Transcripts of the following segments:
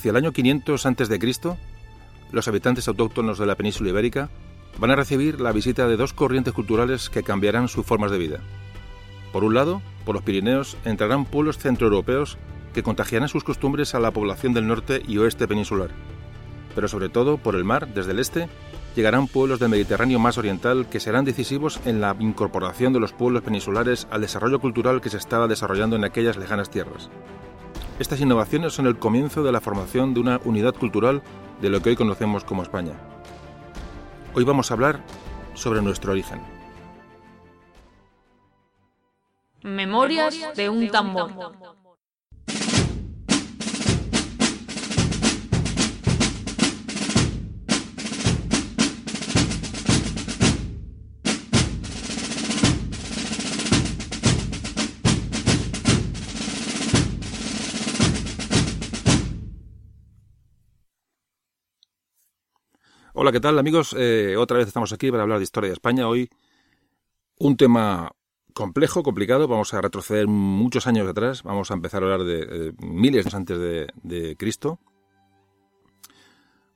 Hacia el año 500 a.C., los habitantes autóctonos de la península ibérica van a recibir la visita de dos corrientes culturales que cambiarán sus formas de vida. Por un lado, por los Pirineos entrarán pueblos centroeuropeos que contagiarán sus costumbres a la población del norte y oeste peninsular. Pero sobre todo, por el mar, desde el este, llegarán pueblos del Mediterráneo más oriental que serán decisivos en la incorporación de los pueblos peninsulares al desarrollo cultural que se estaba desarrollando en aquellas lejanas tierras. Estas innovaciones son el comienzo de la formación de una unidad cultural de lo que hoy conocemos como España. Hoy vamos a hablar sobre nuestro origen. Memorias de un tambor. Hola, ¿qué tal amigos? Eh, otra vez estamos aquí para hablar de historia de España. Hoy un tema complejo, complicado. Vamos a retroceder muchos años atrás. Vamos a empezar a hablar de miles de antes de, Cristo.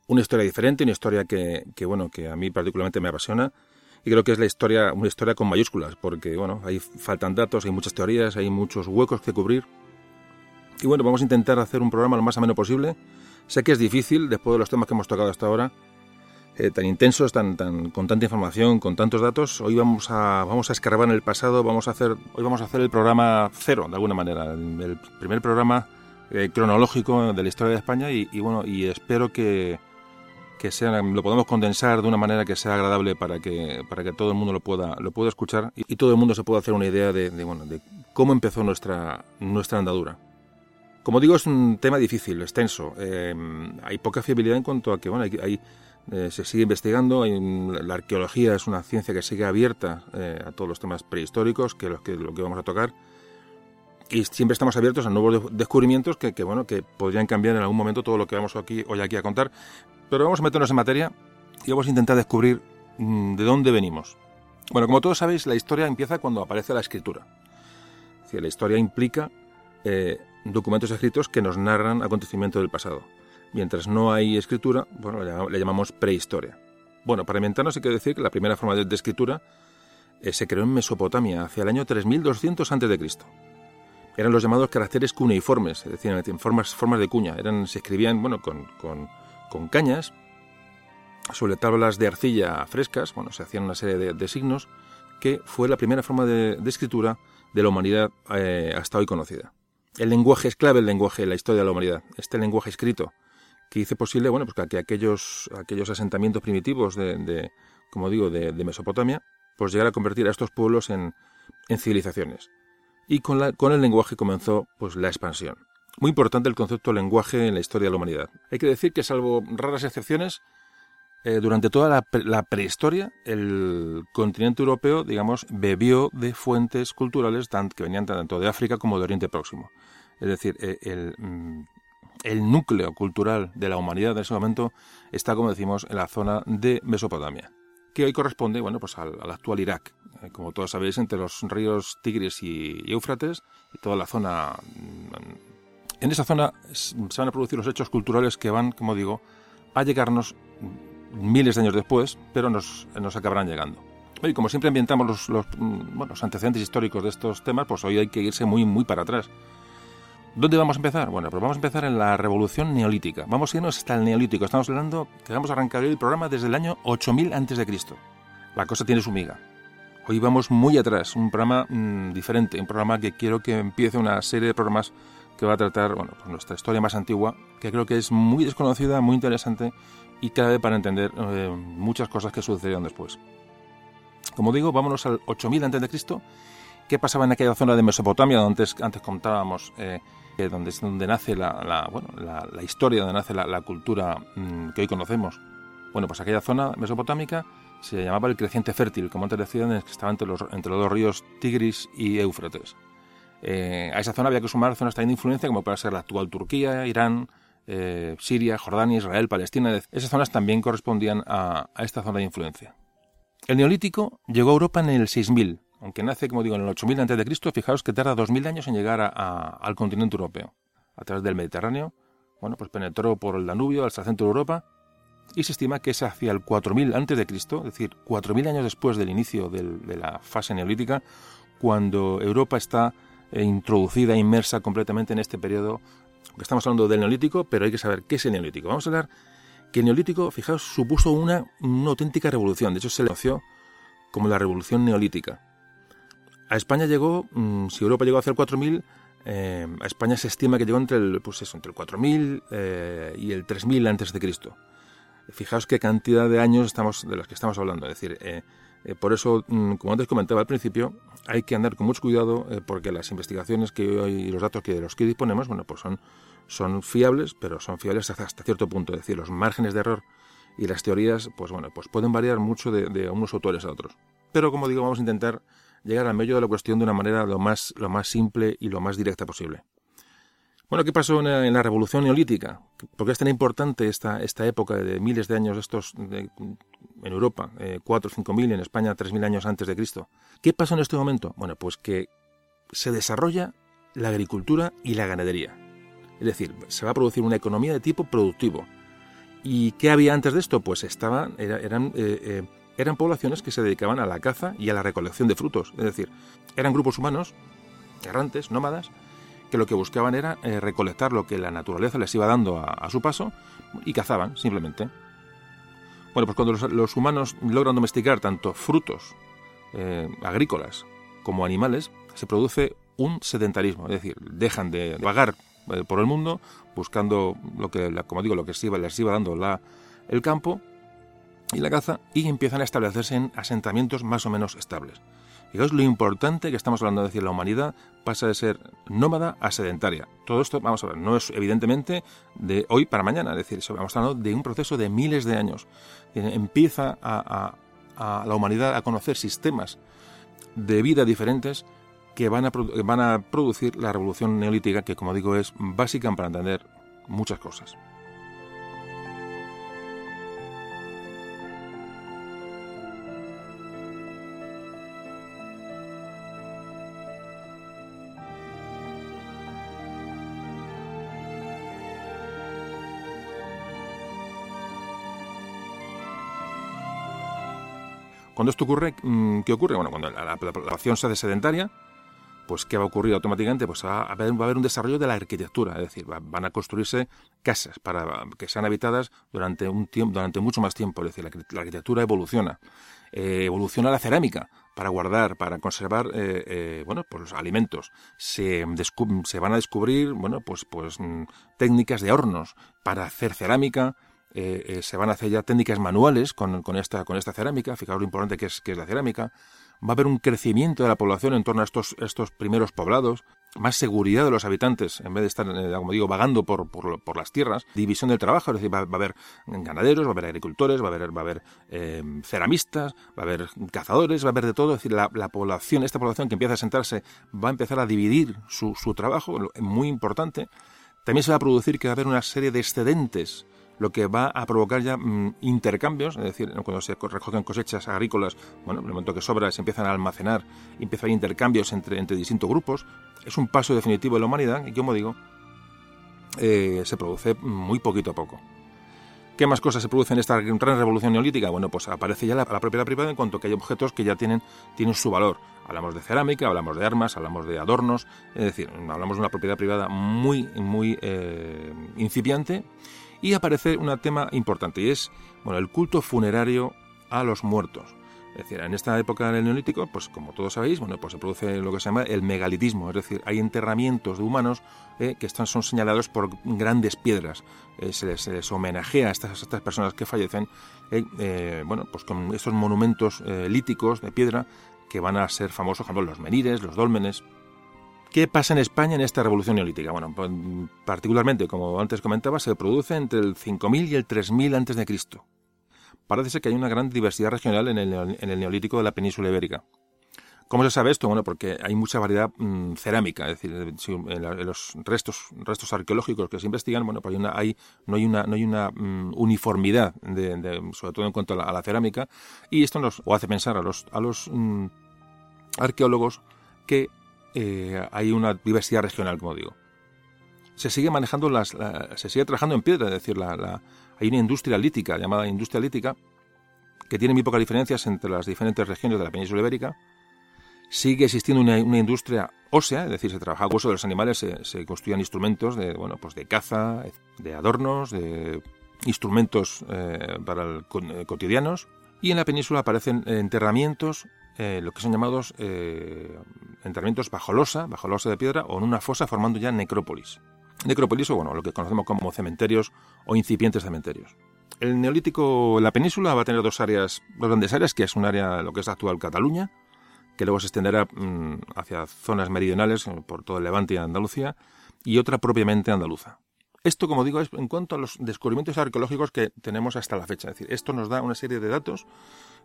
Una historia diferente, una historia que, bueno, que a mí particularmente me apasiona. Y creo que es la historia, una historia con mayúsculas, porque bueno, ahí faltan datos, hay muchas teorías, hay muchos huecos que cubrir. Y bueno, vamos a intentar hacer un programa lo más ameno posible. Sé que es difícil, después de los temas que hemos tocado hasta ahora, eh, tan intensos, tan, tan, con tanta información, con tantos datos. Hoy vamos a, vamos a escarbar en el pasado, vamos a hacer, hoy vamos a hacer el programa cero, de alguna manera, el primer programa eh, cronológico de la historia de España y, bueno, y espero que, que sea, lo podamos condensar de una manera que sea agradable para que, para que todo el mundo lo pueda, lo pueda escuchar y, todo el mundo se pueda hacer una idea de, bueno, de cómo empezó nuestra, nuestra andadura. Como digo, es un tema difícil, extenso. Eh, hay poca fiabilidad en cuanto a que bueno, hay, hay eh, se sigue investigando, la arqueología es una ciencia que sigue abierta eh, a todos los temas prehistóricos, que es lo que, lo que vamos a tocar, y siempre estamos abiertos a nuevos descubrimientos que, bueno, que podrían cambiar en algún momento todo lo que vamos aquí, hoy aquí a contar, pero vamos a meternos en materia y vamos a intentar descubrir mm, de dónde venimos. Bueno, como todos sabéis, la historia empieza cuando aparece la escritura. Es la historia implica eh, documentos escritos que nos narran acontecimientos del pasado. Mientras no hay escritura, bueno, le llamamos prehistoria. Bueno, para inventarnos hay que decir que la primera forma de, escritura eh, se creó en Mesopotamia hacia el año 3200 a.C. Eran los llamados caracteres cuneiformes, es decir, en formas, formas de cuña. Eran, se escribían bueno, con, con, cañas, sobre tablas de arcilla frescas, bueno, se hacían una serie de, signos, que fue la primera forma de, escritura de la humanidad eh, hasta hoy conocida. El lenguaje es clave, el lenguaje en la historia de la humanidad. Este lenguaje escrito que hizo posible, bueno, pues que aquellos, aquellos asentamientos primitivos de, como digo, de, Mesopotamia, pues llegar a convertir a estos pueblos en, civilizaciones. Y con, la, con el lenguaje comenzó pues la expansión. Muy importante el concepto lenguaje en la historia de la humanidad. Hay que decir que, salvo raras excepciones, eh, durante toda la, la, prehistoria, el continente europeo, digamos, bebió de fuentes culturales que venían tanto de África como de Oriente Próximo. Es decir, eh, el, mm, el núcleo cultural de la humanidad en ese momento está, como decimos, en la zona de Mesopotamia, que hoy corresponde, bueno, pues al, actual Irak. Eh, como todos sabéis, entre los ríos Tigris y, Éufrates, y toda la zona... Mm, en esa zona se van a producir los hechos culturales que van, como digo, a llegarnos miles de años después, pero nos, nos acabarán llegando. Y como siempre ambientamos los, los, mm, bueno, los antecedentes históricos de estos temas, pues hoy hay que irse muy, muy para atrás. ¿Dónde vamos a empezar? Bueno, pues vamos a empezar en la revolución neolítica. Vamos a irnos hasta el neolítico. Estamos hablando que vamos a arrancar el programa desde el año 8000 a.C. La cosa tiene su miga. Hoy vamos muy atrás, un programa mm, diferente, un programa que quiero que empiece una serie de programas que va a tratar bueno, pues nuestra historia más antigua, que creo que es muy desconocida, muy interesante y clave para entender eh, muchas cosas que sucedieron después. Como digo, vámonos al 8000 a.C. ¿Qué pasaba en aquella zona de Mesopotamia donde antes, antes contábamos eh, donde es donde nace la, bueno, la, historia, donde nace la, cultura mm, que hoy conocemos. Bueno, pues aquella zona mesopotámica se llamaba el creciente fértil, como antes decía, que estaba entre los, entre los dos ríos Tigris y Éufrates. Eh, a esa zona había que sumar zonas también de influencia, como puede ser la actual Turquía, Irán, eh, Siria, Jordania, Israel, Palestina. Esas zonas también correspondían a, a esta zona de influencia. El neolítico llegó a Europa en el 6000, aunque nace, como digo, en el 8000 a.C., fijaos que tarda 2000 años en llegar al continente europeo, a través del Mediterráneo. bueno, pues penetró por el Danubio hasta el centro de Europa y se estima que es hacia el 4000 antes de Cristo, es decir, 4000 años después del inicio de la fase neolítica, cuando Europa está eh, introducida, inmersa completamente en este periodo. Estamos hablando del neolítico, pero hay que saber qué es el neolítico. Vamos a hablar que el neolítico, fijaos, supuso una, una auténtica revolución. De hecho, se le conoció como la revolución neolítica. A España llegó, mm, si Europa llegó hacia el 4000, eh, a España se estima que llegó entre el, pues eso, entre el 4000 eh, y el 3000 antes de Cristo. Fijaos qué cantidad de años estamos de los que estamos hablando. Es decir, eh, por eso, mm, como antes comentaba al principio, hay que andar con mucho cuidado porque las investigaciones que hoy y los datos que de los que disponemos, bueno, pues son, son fiables, pero son fiables hasta, hasta cierto punto. Es decir, los márgenes de error y las teorías, pues bueno, pues pueden variar mucho de, de unos autores a otros. Pero como digo, vamos a intentar llegar al medio de la cuestión de una manera lo más, lo más simple y lo más directa posible. Bueno, ¿qué pasó en la, Revolución Neolítica? ¿Por qué es tan importante esta, esta época de miles de años estos en Europa, eh, 4 o 5 mil, en España 3 mil años antes de Cristo? ¿Qué pasó en este momento? Bueno, pues que se desarrolla la agricultura y la ganadería. Es decir, se va a producir una economía de tipo productivo. ¿Y qué había antes de esto? Pues estaban, eran eh, eh, eran poblaciones que se dedicaban a la caza y a la recolección de frutos, es decir, eran grupos humanos, errantes, nómadas, que lo que buscaban era eh, recolectar lo que la naturaleza les iba dando a, su paso y cazaban, simplemente. Bueno, pues cuando los, humanos logran domesticar tanto frutos eh, agrícolas como animales, se produce un sedentarismo, es decir, dejan de vagar eh, por el mundo buscando lo que, como digo, lo que les iba, les iba dando la, el campo y la caza y empiezan a establecerse en asentamientos más o menos estables. Fijaos lo importante que estamos hablando, de decir, la humanidad pasa de ser nómada a sedentaria. Todo esto, vamos a ver, no es evidentemente de hoy para mañana, es decir, estamos hablando de un proceso de miles de años. Empieza a, la humanidad a conocer sistemas de vida diferentes que van a producir la revolución neolítica, que como digo es básica para entender muchas cosas. Cuando esto ocurre, mm, ¿qué ocurre? Bueno, cuando la, población se hace sedentaria, pues ¿qué va a ocurrir automáticamente? Pues va a haber, un desarrollo de la arquitectura, es decir, van a construirse casas para que sean habitadas durante un tiempo, durante mucho más tiempo, es decir, la, arquitectura evoluciona. Eh, evoluciona la cerámica para guardar, para conservar, eh, eh, bueno, pues los alimentos. Se, se, van a descubrir, bueno, pues, pues mm, técnicas de hornos para hacer cerámica, eh, eh, se van a hacer ya técnicas manuales con, esta, con esta cerámica, fijaos lo importante que es, que es la cerámica, va a haber un crecimiento de la población en torno a estos, estos primeros poblados, más seguridad de los habitantes, en vez de estar, eh, como digo, vagando por, por, las tierras, división del trabajo, es decir, va, a haber ganaderos, va a haber agricultores, va a haber, va a haber ceramistas, va a haber cazadores, va a haber de todo, es decir, la, población, esta población que empieza a sentarse, va a empezar a dividir su, su trabajo, muy importante. También se va a producir que va a haber una serie de excedentes lo que va a provocar ya mm, intercambios, es decir, cuando se recogen cosechas agrícolas, bueno, en el momento que sobra se empiezan a almacenar y empiezan a haber intercambios entre, distintos grupos, es un paso definitivo de la humanidad y, como digo, eh, se produce muy poquito a poco. ¿Qué más cosas se producen en esta gran revolución neolítica? Bueno, pues aparece ya la, propiedad privada en cuanto que hay objetos que ya tienen, su valor. Hablamos de cerámica, hablamos de armas, hablamos de adornos, es decir, hablamos de una propiedad privada muy, muy eh, incipiante y aparece un tema importante y es bueno, el culto funerario a los muertos. Es decir, en esta época del Neolítico, pues como todos sabéis, bueno, pues se produce lo que se llama el megalitismo, es decir, hay enterramientos de humanos eh, que están, son señalados por grandes piedras. Eh, se, les, homenajea a estas, estas, personas que fallecen, eh, bueno, pues con estos monumentos líticos de piedra que van a ser famosos, por ejemplo, los menires, los dólmenes, ¿Qué pasa en España en esta revolución neolítica? Bueno, pues, particularmente, como antes comentaba, se produce entre el 5000 y el 3000 antes de Cristo. Parece ser que hay una gran diversidad regional en el, neolítico de la península ibérica. ¿Cómo se sabe esto? Bueno, porque hay mucha variedad mm, cerámica, es decir, en, los restos, restos arqueológicos que se investigan, bueno, pues no hay una, no hay una mm, uniformidad, sobre todo en cuanto a la, cerámica, y esto nos hace pensar a los, a los mm, arqueólogos que eh, hay una diversidad regional, como digo. se sigue manejando las, se sigue trabajando en piedra, es decir, la, hay una industria lítica llamada industria lítica que tiene muy pocas diferencias entre las diferentes regiones de la península ibérica. Sigue existiendo una, industria ósea, es decir, se trabaja hueso de los animales, se, se, construían instrumentos de, bueno, pues de caza, de adornos, de instrumentos eh, para eh, cotidianos. Y en la península aparecen enterramientos, eh, lo que son llamados enterramientos bajo losa, bajo losa de piedra o en una fosa formando ya necrópolis. Necrópolis o bueno, lo que conocemos como cementerios o incipientes cementerios. El neolítico la península va a tener dos áreas, dos grandes áreas, que es un área, lo que es actual Cataluña, que luego se extenderá mm, hacia zonas meridionales eh, por todo el Levante y Andalucía, y otra propiamente andaluza. Esto, como digo, es en cuanto a los descubrimientos arqueológicos que tenemos hasta la fecha. Es decir, esto nos da una serie de datos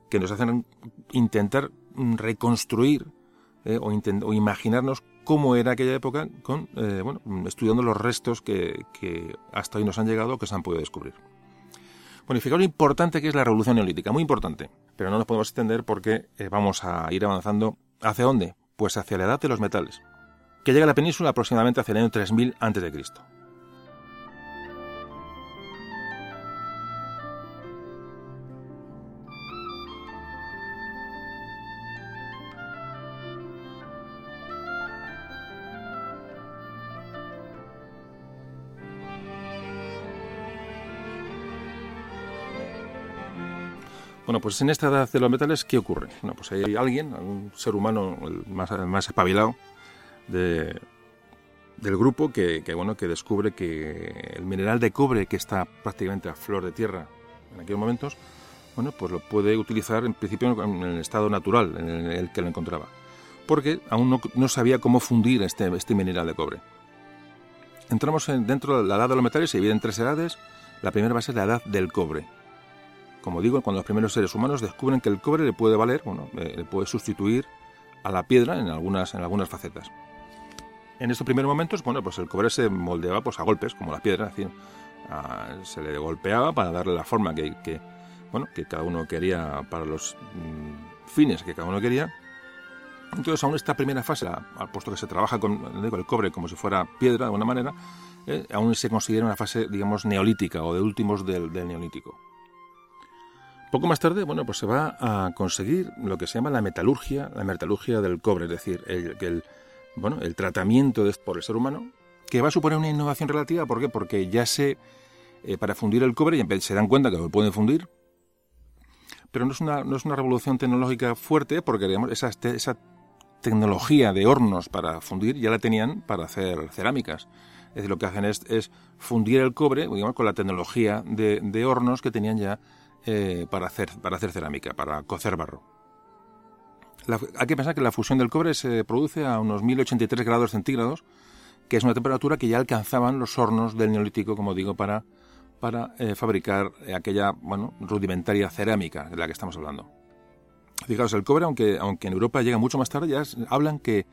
que nos hacen intentar reconstruir eh, o, imaginarnos cómo era aquella época con, eh, bueno, estudiando los restos que, hasta hoy nos han llegado o que se han podido descubrir. Bueno, y fijaros lo importante que es la revolución neolítica, muy importante, pero no nos podemos extender porque eh, vamos a ir avanzando. ¿Hacia dónde? Pues hacia la edad de los metales, que llega a la península aproximadamente hacia el año 3000 a.C. Bueno, pues en esta edad de los metales, ¿qué ocurre? Bueno, pues hay alguien, un ser humano más, más espabilado del grupo que, bueno, que descubre que el mineral de cobre que está prácticamente a flor de tierra en aquellos momentos, bueno, pues lo puede utilizar en principio en el estado natural en el que lo encontraba, porque aún no, sabía cómo fundir este, este mineral de cobre. Entramos dentro de la edad de los metales, se divide en tres edades. La primera va a ser la edad del cobre, como digo, cuando los primeros seres humanos descubren que el cobre le puede valer, bueno, eh, le puede sustituir a la piedra en algunas, en algunas facetas. En estos primeros momentos, bueno, pues el cobre se moldeaba pues, a golpes, como la piedra, es decir, se le golpeaba para darle la forma que, bueno, que cada uno quería para los mm, fines que cada uno quería. Entonces, aún esta primera fase, al puesto que se trabaja con el cobre como si fuera piedra de alguna manera, eh, aún se considera una fase, digamos, neolítica o de últimos del neolítico. Poco más tarde, bueno, pues se va a conseguir lo que se llama la metalurgia, la metalurgia del cobre, es decir, el, bueno, el tratamiento de, por el ser humano, que va a suponer una innovación relativa, ¿por qué? Porque ya se, eh, para fundir el cobre, y se dan cuenta que lo pueden fundir, pero no es una, no es una revolución tecnológica fuerte, porque digamos, esa, esa tecnología de hornos para fundir ya la tenían para hacer cerámicas. Es decir, lo que hacen es, fundir el cobre, digamos, con la tecnología de, de hornos que tenían ya eh, para, hacer, para hacer cerámica, para cocer barro. hay que pensar que la fusión del cobre se produce a unos 1083 grados centígrados, que es una temperatura que ya alcanzaban los hornos del neolítico, como digo, para, para eh, fabricar aquella bueno, rudimentaria cerámica de la que estamos hablando. Fijaos, el cobre, aunque, aunque en Europa llega mucho más tarde, ya hablan que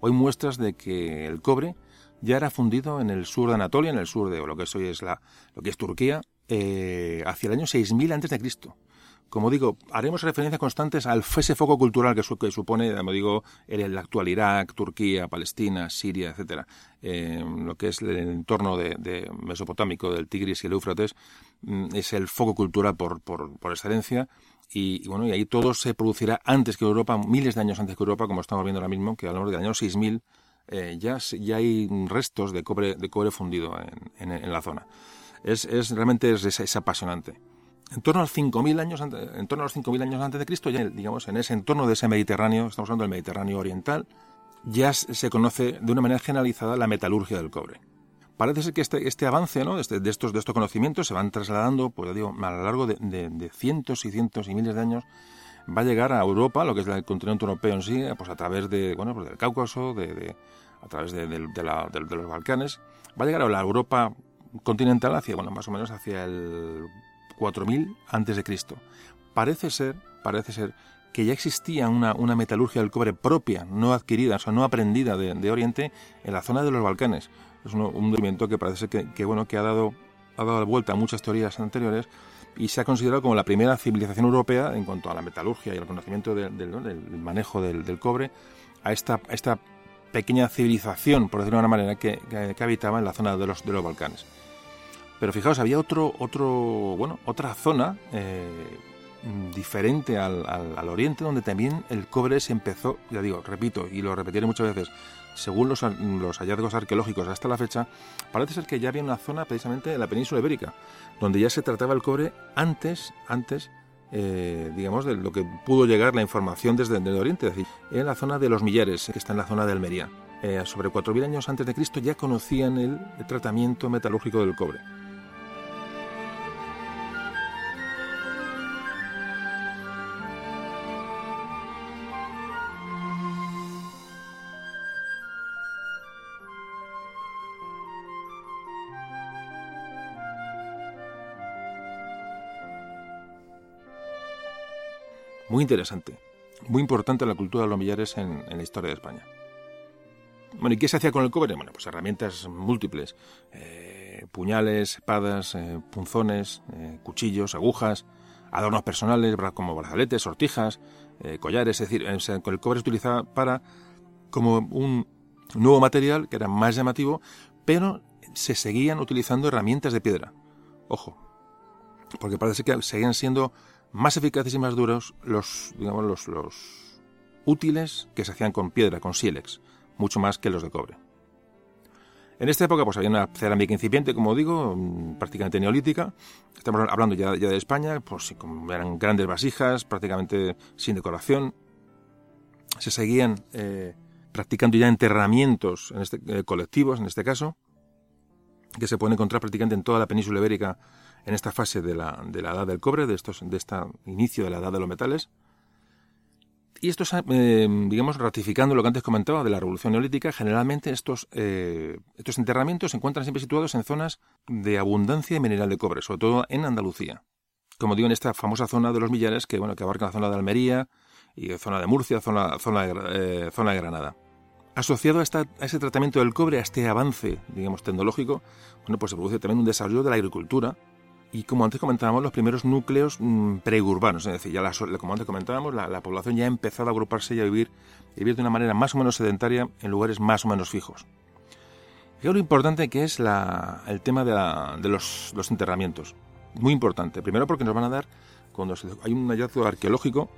hoy muestras de que el cobre ya era fundido en el sur de Anatolia, en el sur de lo que hoy es la, lo que es Turquía, eh, hacia el año 6000 antes de Cristo. Como digo, haremos referencias constantes al ese foco cultural que, supone, como digo, el, actual Irak, Turquía, Palestina, Siria, etcétera, eh, lo que es el entorno de, mesopotámico del Tigris y el Éufrates, mm, es el foco cultural por, por, por excelencia y, bueno, y ahí todo se producirá antes que Europa, miles de años antes que Europa, como estamos viendo ahora mismo, que largo del año 6000 eh, ya, ya hay restos de cobre, de cobre fundido en, en la zona es, es realmente es, apasionante. En torno a los 5.000 años, en torno a los 5.000 años antes de Cristo, ya digamos en ese entorno de ese Mediterráneo, estamos hablando del Mediterráneo oriental, ya se conoce de una manera generalizada la metalurgia del cobre. Parece ser que este, este avance ¿no? Este, de, estos, de estos conocimientos se van trasladando pues, digo, a lo largo de, cientos y cientos y miles de años va a llegar a Europa, lo que es el continente europeo en sí, pues a través de, bueno, pues del Cáucaso, de, a través de, los Balcanes, va a llegar a la Europa continental hacia, bueno, más o menos hacia el 4000 antes de Cristo. Parece ser, parece ser que ya existía una, una, metalurgia del cobre propia, no adquirida, o sea, no aprendida de, Oriente en la zona de los Balcanes. Es un, un movimiento que parece que, bueno, que ha dado, ha dado vuelta a muchas teorías anteriores y se ha considerado como la primera civilización europea en cuanto a la metalurgia y el conocimiento del manejo del, cobre a esta, esta pequeña civilización, por decirlo de una manera, que, habitaba en la zona de los, de los Balcanes. Pero fijaos, había otro, otro, bueno, otra zona eh, diferente al, al, oriente, donde también el cobre se empezó, ya digo, repito, y lo repetiré muchas veces, según los, los, hallazgos arqueológicos hasta la fecha, parece ser que ya había una zona precisamente en la península ibérica, donde ya se trataba el cobre antes, antes eh, digamos, de lo que pudo llegar la información desde el Oriente, es decir, en la zona de los Millares, que está en la zona de Almería. Eh, sobre 4.000 años antes de Cristo ya conocían el tratamiento metalúrgico del cobre. Muy interesante, muy importante la cultura de los millares en, la historia de España. Bueno, ¿y qué se hacía con el cobre? Bueno, pues herramientas múltiples, eh, puñales, espadas, eh, punzones, eh, cuchillos, agujas, adornos personales como brazaletes, sortijas, collares, es decir, con el cobre se utilizaba para como un nuevo material que era más llamativo, pero se seguían utilizando herramientas de piedra. Ojo, porque parece que seguían siendo más eficaces y más duros los, digamos, los, los útiles que se hacían con piedra, con sílex, mucho más que los de cobre. En esta época pues había una cerámica incipiente, como digo, mm, prácticamente neolítica. Estamos hablando ya, ya de España, pues eran grandes vasijas, prácticamente sin decoración. Se seguían eh, practicando ya enterramientos en este, eh, colectivos, en este caso, que se pueden encontrar prácticamente en toda la península ibérica en esta fase de la, de la edad del cobre, de, estos, de este inicio de la edad de los metales. Y esto, eh, digamos, ratificando lo que antes comentaba de la revolución neolítica, generalmente estos, eh, estos enterramientos se encuentran siempre situados en zonas de abundancia de mineral de cobre, sobre todo en Andalucía. Como digo, en esta famosa zona de los millares, que, bueno, que abarca la zona de Almería y zona de Murcia, zona, zona, eh, zona de Granada. Asociado a, esta, a, ese tratamiento del cobre, a este avance, digamos, tecnológico, bueno, pues se produce también un desarrollo de la agricultura, y como antes comentábamos, los primeros núcleos mm, preurbanos, es decir, ya como antes comentábamos, la, población ya ha empezado a agruparse y a vivir, vivir de una manera más o menos sedentaria en lugares más o menos fijos. Y lo importante que es el tema de, los, enterramientos. Muy importante. Primero porque nos van a dar, cuando hay un hallazgo arqueológico,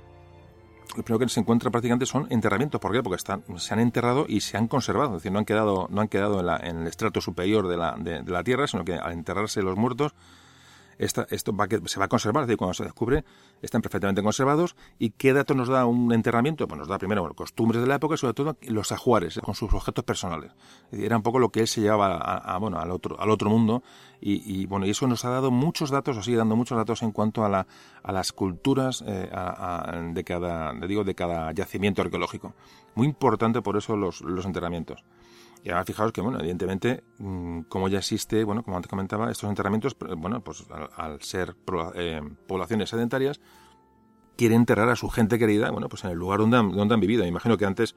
lo primero que se encuentra prácticamente son enterramientos. ¿Por qué? Porque están, se han enterrado y se han conservado. Es decir, no han quedado, no han quedado en, el estrato superior de la, de la tierra, sino que al enterrarse los muertos esto va se va a conservar, es decir, cuando se descubre, están perfectamente conservados. ¿Y qué datos nos da un enterramiento? Pues nos da primero costumbres de la época y sobre todo los ajuares, con sus objetos personales. era un poco lo que él se llevaba a, bueno, al, otro, al otro mundo y, bueno, y eso nos ha dado muchos datos, o sigue dando muchos datos en cuanto a, la, a las culturas eh, de, cada, digo, de cada yacimiento arqueológico. Muy importante por eso los, los enterramientos. Y ahora fijaos que, bueno, evidentemente, mm, como ya existe, bueno, como antes comentaba, estos enterramientos, bueno, pues al, ser eh, poblaciones sedentarias, quieren enterrar a su gente querida, bueno, pues en el lugar donde han, donde han vivido. Me imagino que antes,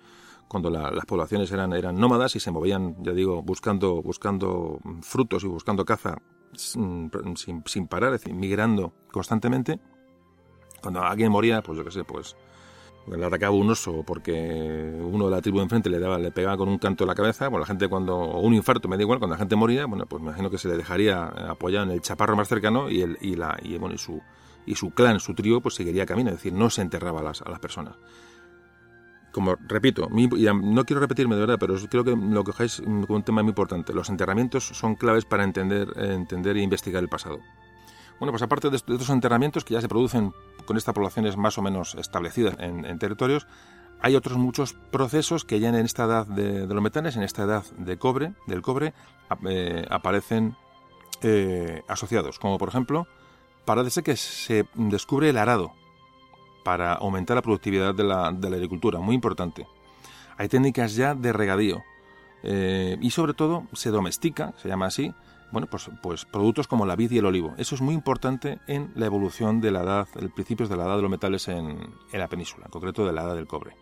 cuando las poblaciones eran, eran nómadas y se movían, ya digo, buscando, buscando frutos y buscando caza sin, sin, parar, es decir, migrando constantemente, cuando alguien moría, pues yo qué sé, pues le atacaba un oso porque uno de la tribu enfrente le daba le pegaba con un canto en la cabeza, bueno, la gente cuando o un infarto me da igual, cuando la gente moría, bueno, pues me imagino que se le dejaría apoyado en el chaparro más cercano y el y la y bueno, y su y su clan, su trío pues seguiría camino, es decir, no se enterraba a las, personas. Como repito, no quiero repetirme de verdad, pero creo que lo que es un tema muy importante. Los enterramientos son claves para entender, entender e investigar el pasado. Bueno, pues aparte de estos enterramientos que ya se producen con estas poblaciones más o menos establecidas en, territorios, hay otros muchos procesos que ya en esta edad de, los metales, en esta edad de cobre, del cobre, eh, aparecen eh, asociados, como por ejemplo, parece que se descubre el arado para aumentar la productividad de la, agricultura, muy importante. Hay técnicas ya de regadío eh, y sobre todo se domestica, se llama así, bueno, pues, pues productos como la vid y el olivo. Eso es muy importante en la evolución de la edad, el principios de la edad de los metales en, la península, en concreto de la edad del cobre.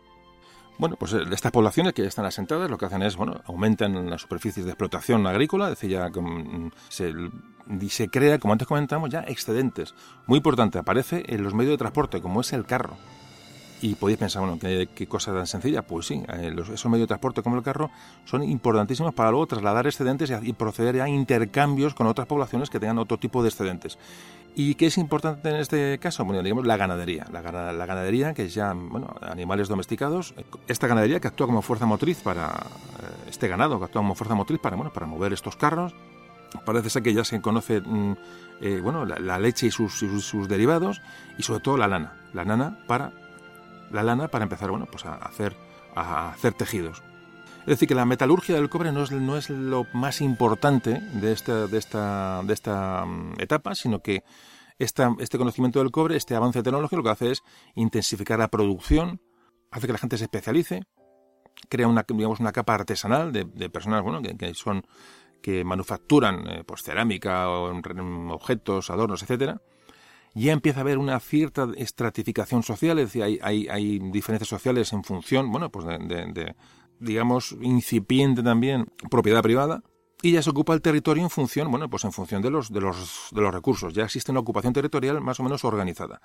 Bueno, pues eh, estas poblaciones que ya están asentadas lo que hacen es, bueno, aumentan las superficies de explotación agrícola, es decir, ya mm, se, se crea, como antes comentamos, ya excedentes. Muy importante, aparece en los medios de transporte, como es el carro. Y podéis pensar, bueno, ¿qué, qué cosa tan sencilla? Pues sí, eh, esos medios de transporte como el carro son importantísimos para luego trasladar excedentes y, proceder a intercambios con otras poblaciones que tengan otro tipo de excedentes. ¿Y qué es importante en este caso? Bueno, digamos la ganadería. La, la ganadería, que es ya, bueno, animales domesticados. Esta ganadería que actúa como fuerza motriz para, eh, este ganado que actúa como fuerza motriz para, bueno, para mover estos carros. Parece ser que ya se conoce, mm, eh, bueno, la, la leche y sus, sus, sus derivados y sobre todo la lana. La lana para, la lana para empezar, bueno, pues a hacer, a hacer tejidos. Es decir, que la metalurgia del cobre no es, no es lo más importante de esta, de esta, de esta mm, etapa, sino que esta, este conocimiento del cobre, este avance tecnológico, lo que hace es intensificar la producción, hace que la gente se especialice, crea una, digamos, una capa artesanal de, personas bueno, que, son que manufacturan eh, pues cerámica o objetos, adornos, etcétera. Ya empieza a haber una cierta estratificación social, es decir, hay, hay, diferencias sociales en función, bueno, pues de, digamos, incipiente también propiedad privada, y ya se ocupa el territorio en función, bueno, pues en función de los, de los, de los recursos. Ya existe una ocupación territorial más o menos organizada.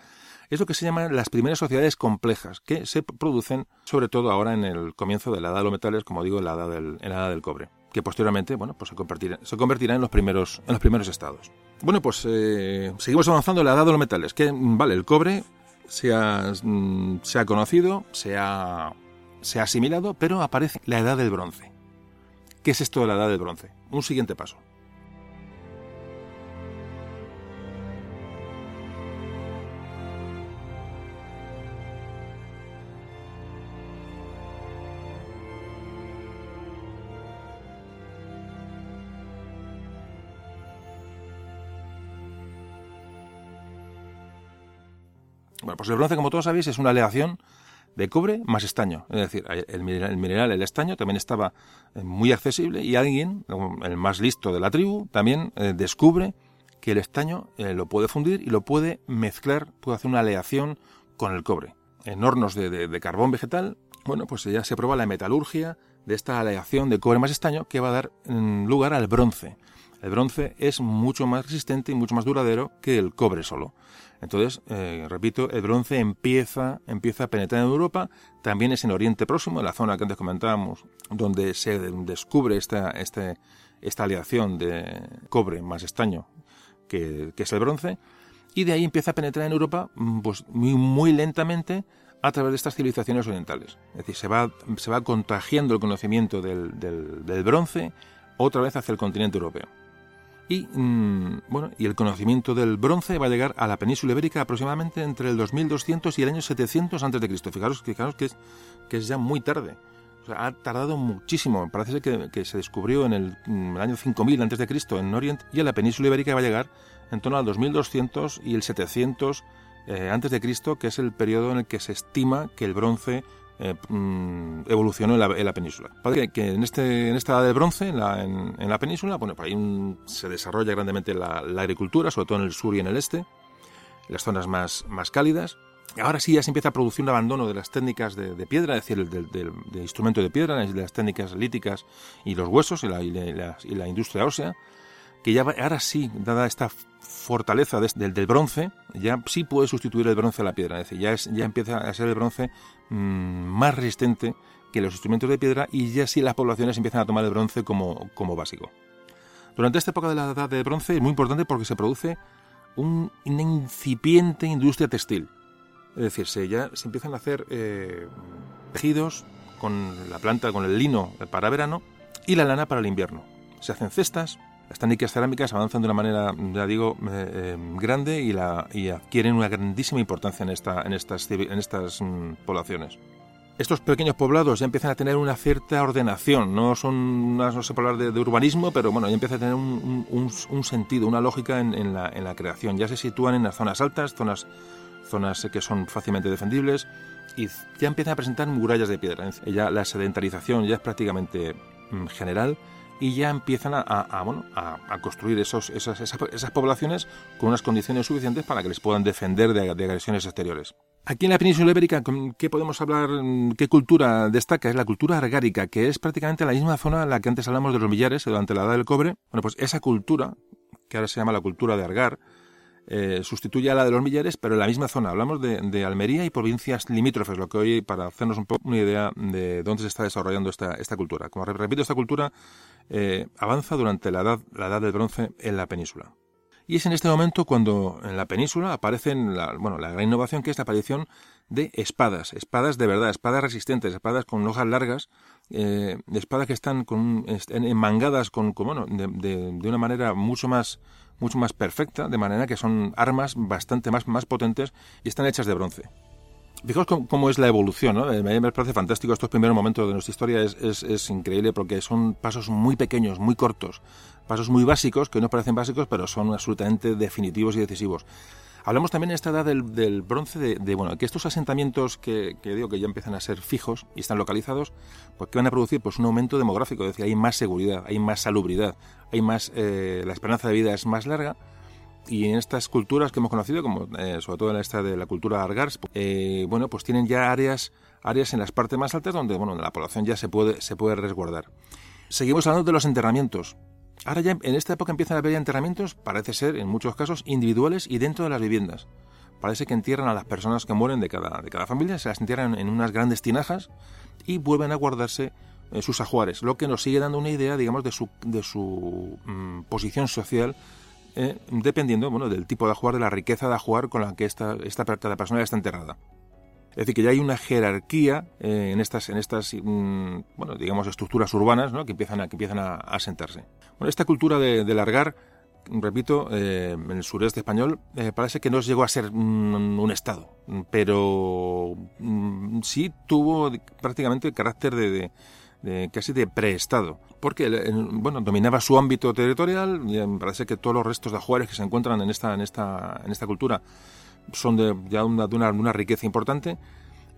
Es lo que se llaman las primeras sociedades complejas, que se producen sobre todo ahora en el comienzo de la edad de los metales, como digo, en la edad del, la edad del cobre, que posteriormente, bueno, pues se convertirá, se convertirá en los primeros, en los primeros estados. Bueno, pues eh, seguimos avanzando en la edad de los metales, que, vale, el cobre se ha, mm, se ha conocido, se ha, se ha asimilado, pero aparece la edad del bronce. ¿Qué es esto de la edad del bronce? Un siguiente paso. Pues el bronce, como todos sabéis, es una aleación de cobre más estaño. Es decir, el mineral, el, estaño, también estaba eh, muy accesible y alguien, el más listo de la tribu, también eh, descubre que el estaño eh, lo puede fundir y lo puede mezclar, puede hacer una aleación con el cobre. En hornos de, de, de carbón vegetal, bueno, pues ya se prueba la metalurgia de esta aleación de cobre más estaño que va a dar mm, lugar al bronce. El bronce es mucho más resistente y mucho más duradero que el cobre solo. Entonces, eh, repito, el bronce empieza, empieza a penetrar en Europa, también es en Oriente Próximo, en la zona que antes comentábamos, donde se descubre esta, este, esta aleación de cobre más estaño, que, que, es el bronce, y de ahí empieza a penetrar en Europa pues, muy, muy lentamente a través de estas civilizaciones orientales. Es decir, se va, se va contagiando el conocimiento del, del, del bronce otra vez hacia el continente europeo. Y, mmm, bueno, y el conocimiento del bronce va a llegar a la península ibérica aproximadamente entre el 2200 y el año 700 antes de Cristo. Fijaros, fijaros que, es, que es ya muy tarde. O sea, ha tardado muchísimo. Parece que, que se descubrió en el, en el, año 5000 antes de Cristo en Oriente y a la península ibérica va a llegar en torno al 2200 y el 700 eh, antes de Cristo, que es el periodo en el que se estima que el bronce eh, mm, evolucionó en la, en la península. Que, en, este, en esta edad del bronce, en la, en, la península, bueno, por se desarrolla grandemente la, la, agricultura, sobre todo en el sur y en el este, las zonas más, más cálidas. Ahora sí ya se empieza a producir un abandono de las técnicas de, piedra, es decir, del, del, instrumento de piedra, las técnicas líticas y los huesos y la industria ósea, que ya ahora sí, dada esta fortaleza de, del, del, bronce, ya sí puede sustituir el bronce a la piedra. Es decir, ya, es, ya empieza a ser el bronce mmm, más resistente que los instrumentos de piedra y ya sí las poblaciones empiezan a tomar el bronce como, como básico. Durante esta época de la edad del bronce es muy importante porque se produce un, una incipiente industria textil. Es decir, se, ya se empiezan a hacer eh, tejidos con la planta, con el lino para verano y la lana para el invierno. Se hacen cestas, las técnicas cerámicas avanzan de una manera, ya digo, eh, eh, grande y, la, y, adquieren una grandísima importancia en, esta, en estas, en estas mm, poblaciones. Estos pequeños poblados ya empiezan a tener una cierta ordenación, no son, no puede hablar de, de, urbanismo, pero bueno, ya empieza a tener un, un, un sentido, una lógica en, en, la, en, la, creación. Ya se sitúan en las zonas altas, zonas, zonas que son fácilmente defendibles y ya empiezan a presentar murallas de piedra. Ya la sedentarización ya es prácticamente mm, general y ya empiezan a, bueno, a, construir esos, esas, esas, poblaciones con unas condiciones suficientes para que les puedan defender de, de, agresiones exteriores. Aquí en la península ibérica, ¿qué podemos hablar? ¿Qué cultura destaca? Es la cultura argárica, que es prácticamente la misma zona en la que antes hablamos de los millares durante la edad del cobre. Bueno, pues esa cultura, que ahora se llama la cultura de Argar, eh, sustituye a la de los Millares, pero en la misma zona. Hablamos de, Almería y provincias limítrofes, lo que hoy, para hacernos un poco una idea de dónde se está desarrollando esta, esta cultura. Como repito, esta cultura eh, avanza durante la edad, la edad del bronce en la península. Y es en este momento cuando en la península aparecen la, bueno, la gran innovación que es la aparición de espadas, espadas de verdad, espadas resistentes, espadas con hojas largas, eh, espadas que están con, enmangadas con, bueno, de, de, una manera mucho más, mucho más perfecta, de manera que son armas bastante más, más potentes y están hechas de bronce. Fijaos cómo, es la evolución, ¿no? Eh, me parece fantástico. Estos primeros momentos de nuestra historia es, es, es, increíble porque son pasos muy pequeños, muy cortos, pasos muy básicos que no parecen básicos, pero son absolutamente definitivos y decisivos. Hablamos también en esta edad del, bronce de, bueno, que estos asentamientos que, digo que ya empiezan a ser fijos y están localizados, pues que van a producir pues un aumento demográfico, es decir, hay más seguridad, hay más salubridad, hay más, eh, la esperanza de vida es más larga y en estas culturas que hemos conocido, como eh, sobre todo en esta de la cultura Argars, eh, bueno, pues tienen ya áreas, áreas en las partes más altas donde bueno, la población ya se puede, se puede resguardar. Seguimos hablando de los enterramientos. Ahora ya en esta época empiezan a haber enterramientos, parece ser en muchos casos individuales y dentro de las viviendas. Parece que entierran a las personas que mueren de cada, de cada familia, se las entierran en unas grandes tinajas y vuelven a guardarse eh, sus ajuares, lo que nos sigue dando una idea, digamos, de su, de su mm, posición social, eh, dependiendo bueno, del tipo de ajuar, de la riqueza de ajuar con la que esta, esta persona está enterrada. Es decir, que ya hay una jerarquía eh, en estas, en estas mm, bueno, digamos, estructuras urbanas ¿no? que empiezan a, que empiezan a, sentarse. Bueno, esta cultura de, largar, repito, eh, en el sureste español, eh, parece que no llegó a ser un, Estado, pero mm, sí tuvo prácticamente el carácter de, casi de preestado, porque bueno, dominaba su ámbito territorial, y me parece que todos los restos de ajuares que se encuentran en esta, en esta, en esta cultura son de, de, una, riqueza importante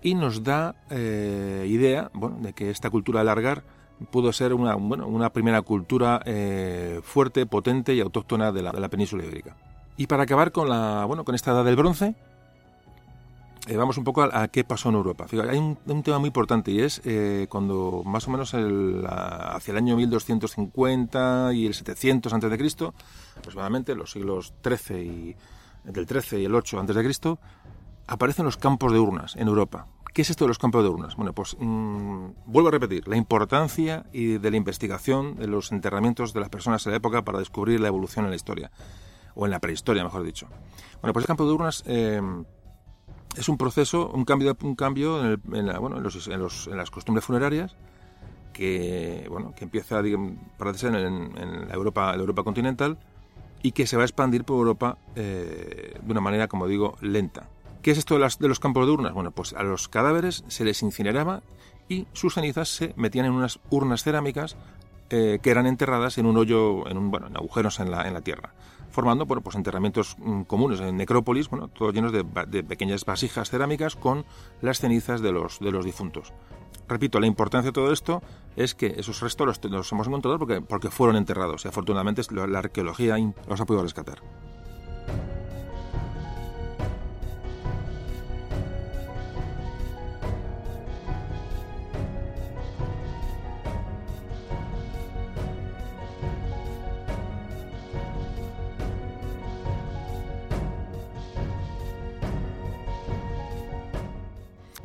y nos da eh, idea bueno, de que esta cultura de largar pudo ser una, bueno, una primera cultura eh, fuerte, potente y autóctona de la, de la, península ibérica. Y para acabar con, la, bueno, con esta edad del bronce, eh, vamos un poco a, qué pasó en Europa. hay un, tema muy importante y es cuando más o menos hacia el año 1250 y el 700 a.C., aproximadamente los siglos XIII y entre el 13 y el 8 a.C., aparecen los campos de urnas en Europa. ¿Qué es esto de los campos de urnas? Bueno, pues mm, vuelvo a repetir, la importancia y de la investigación de los enterramientos de las personas en la época para descubrir la evolución en la historia, o en la prehistoria, mejor dicho. Bueno, pues el campo de urnas eh, es un proceso, un cambio, un cambio en, las costumbres funerarias que, bueno, que empieza, parece ser, en, en la, Europa, la Europa continental, y que se va a expandir por Europa eh, de una manera, como digo, lenta. ¿Qué es esto de, los campos de urnas? Bueno, pues a los cadáveres se les incineraba y sus cenizas se metían en unas urnas cerámicas eh, que eran enterradas en un hoyo, en, un, bueno, en agujeros en la, en la tierra, formando bueno, pues enterramientos mm, comunes en necrópolis, bueno, todos llenos de, pequeñas vasijas cerámicas con las cenizas de los, de los difuntos. Repito, la importancia de todo esto es que esos restos los, hemos encontrado porque, porque fueron enterrados y afortunadamente la arqueología los ha podido rescatar.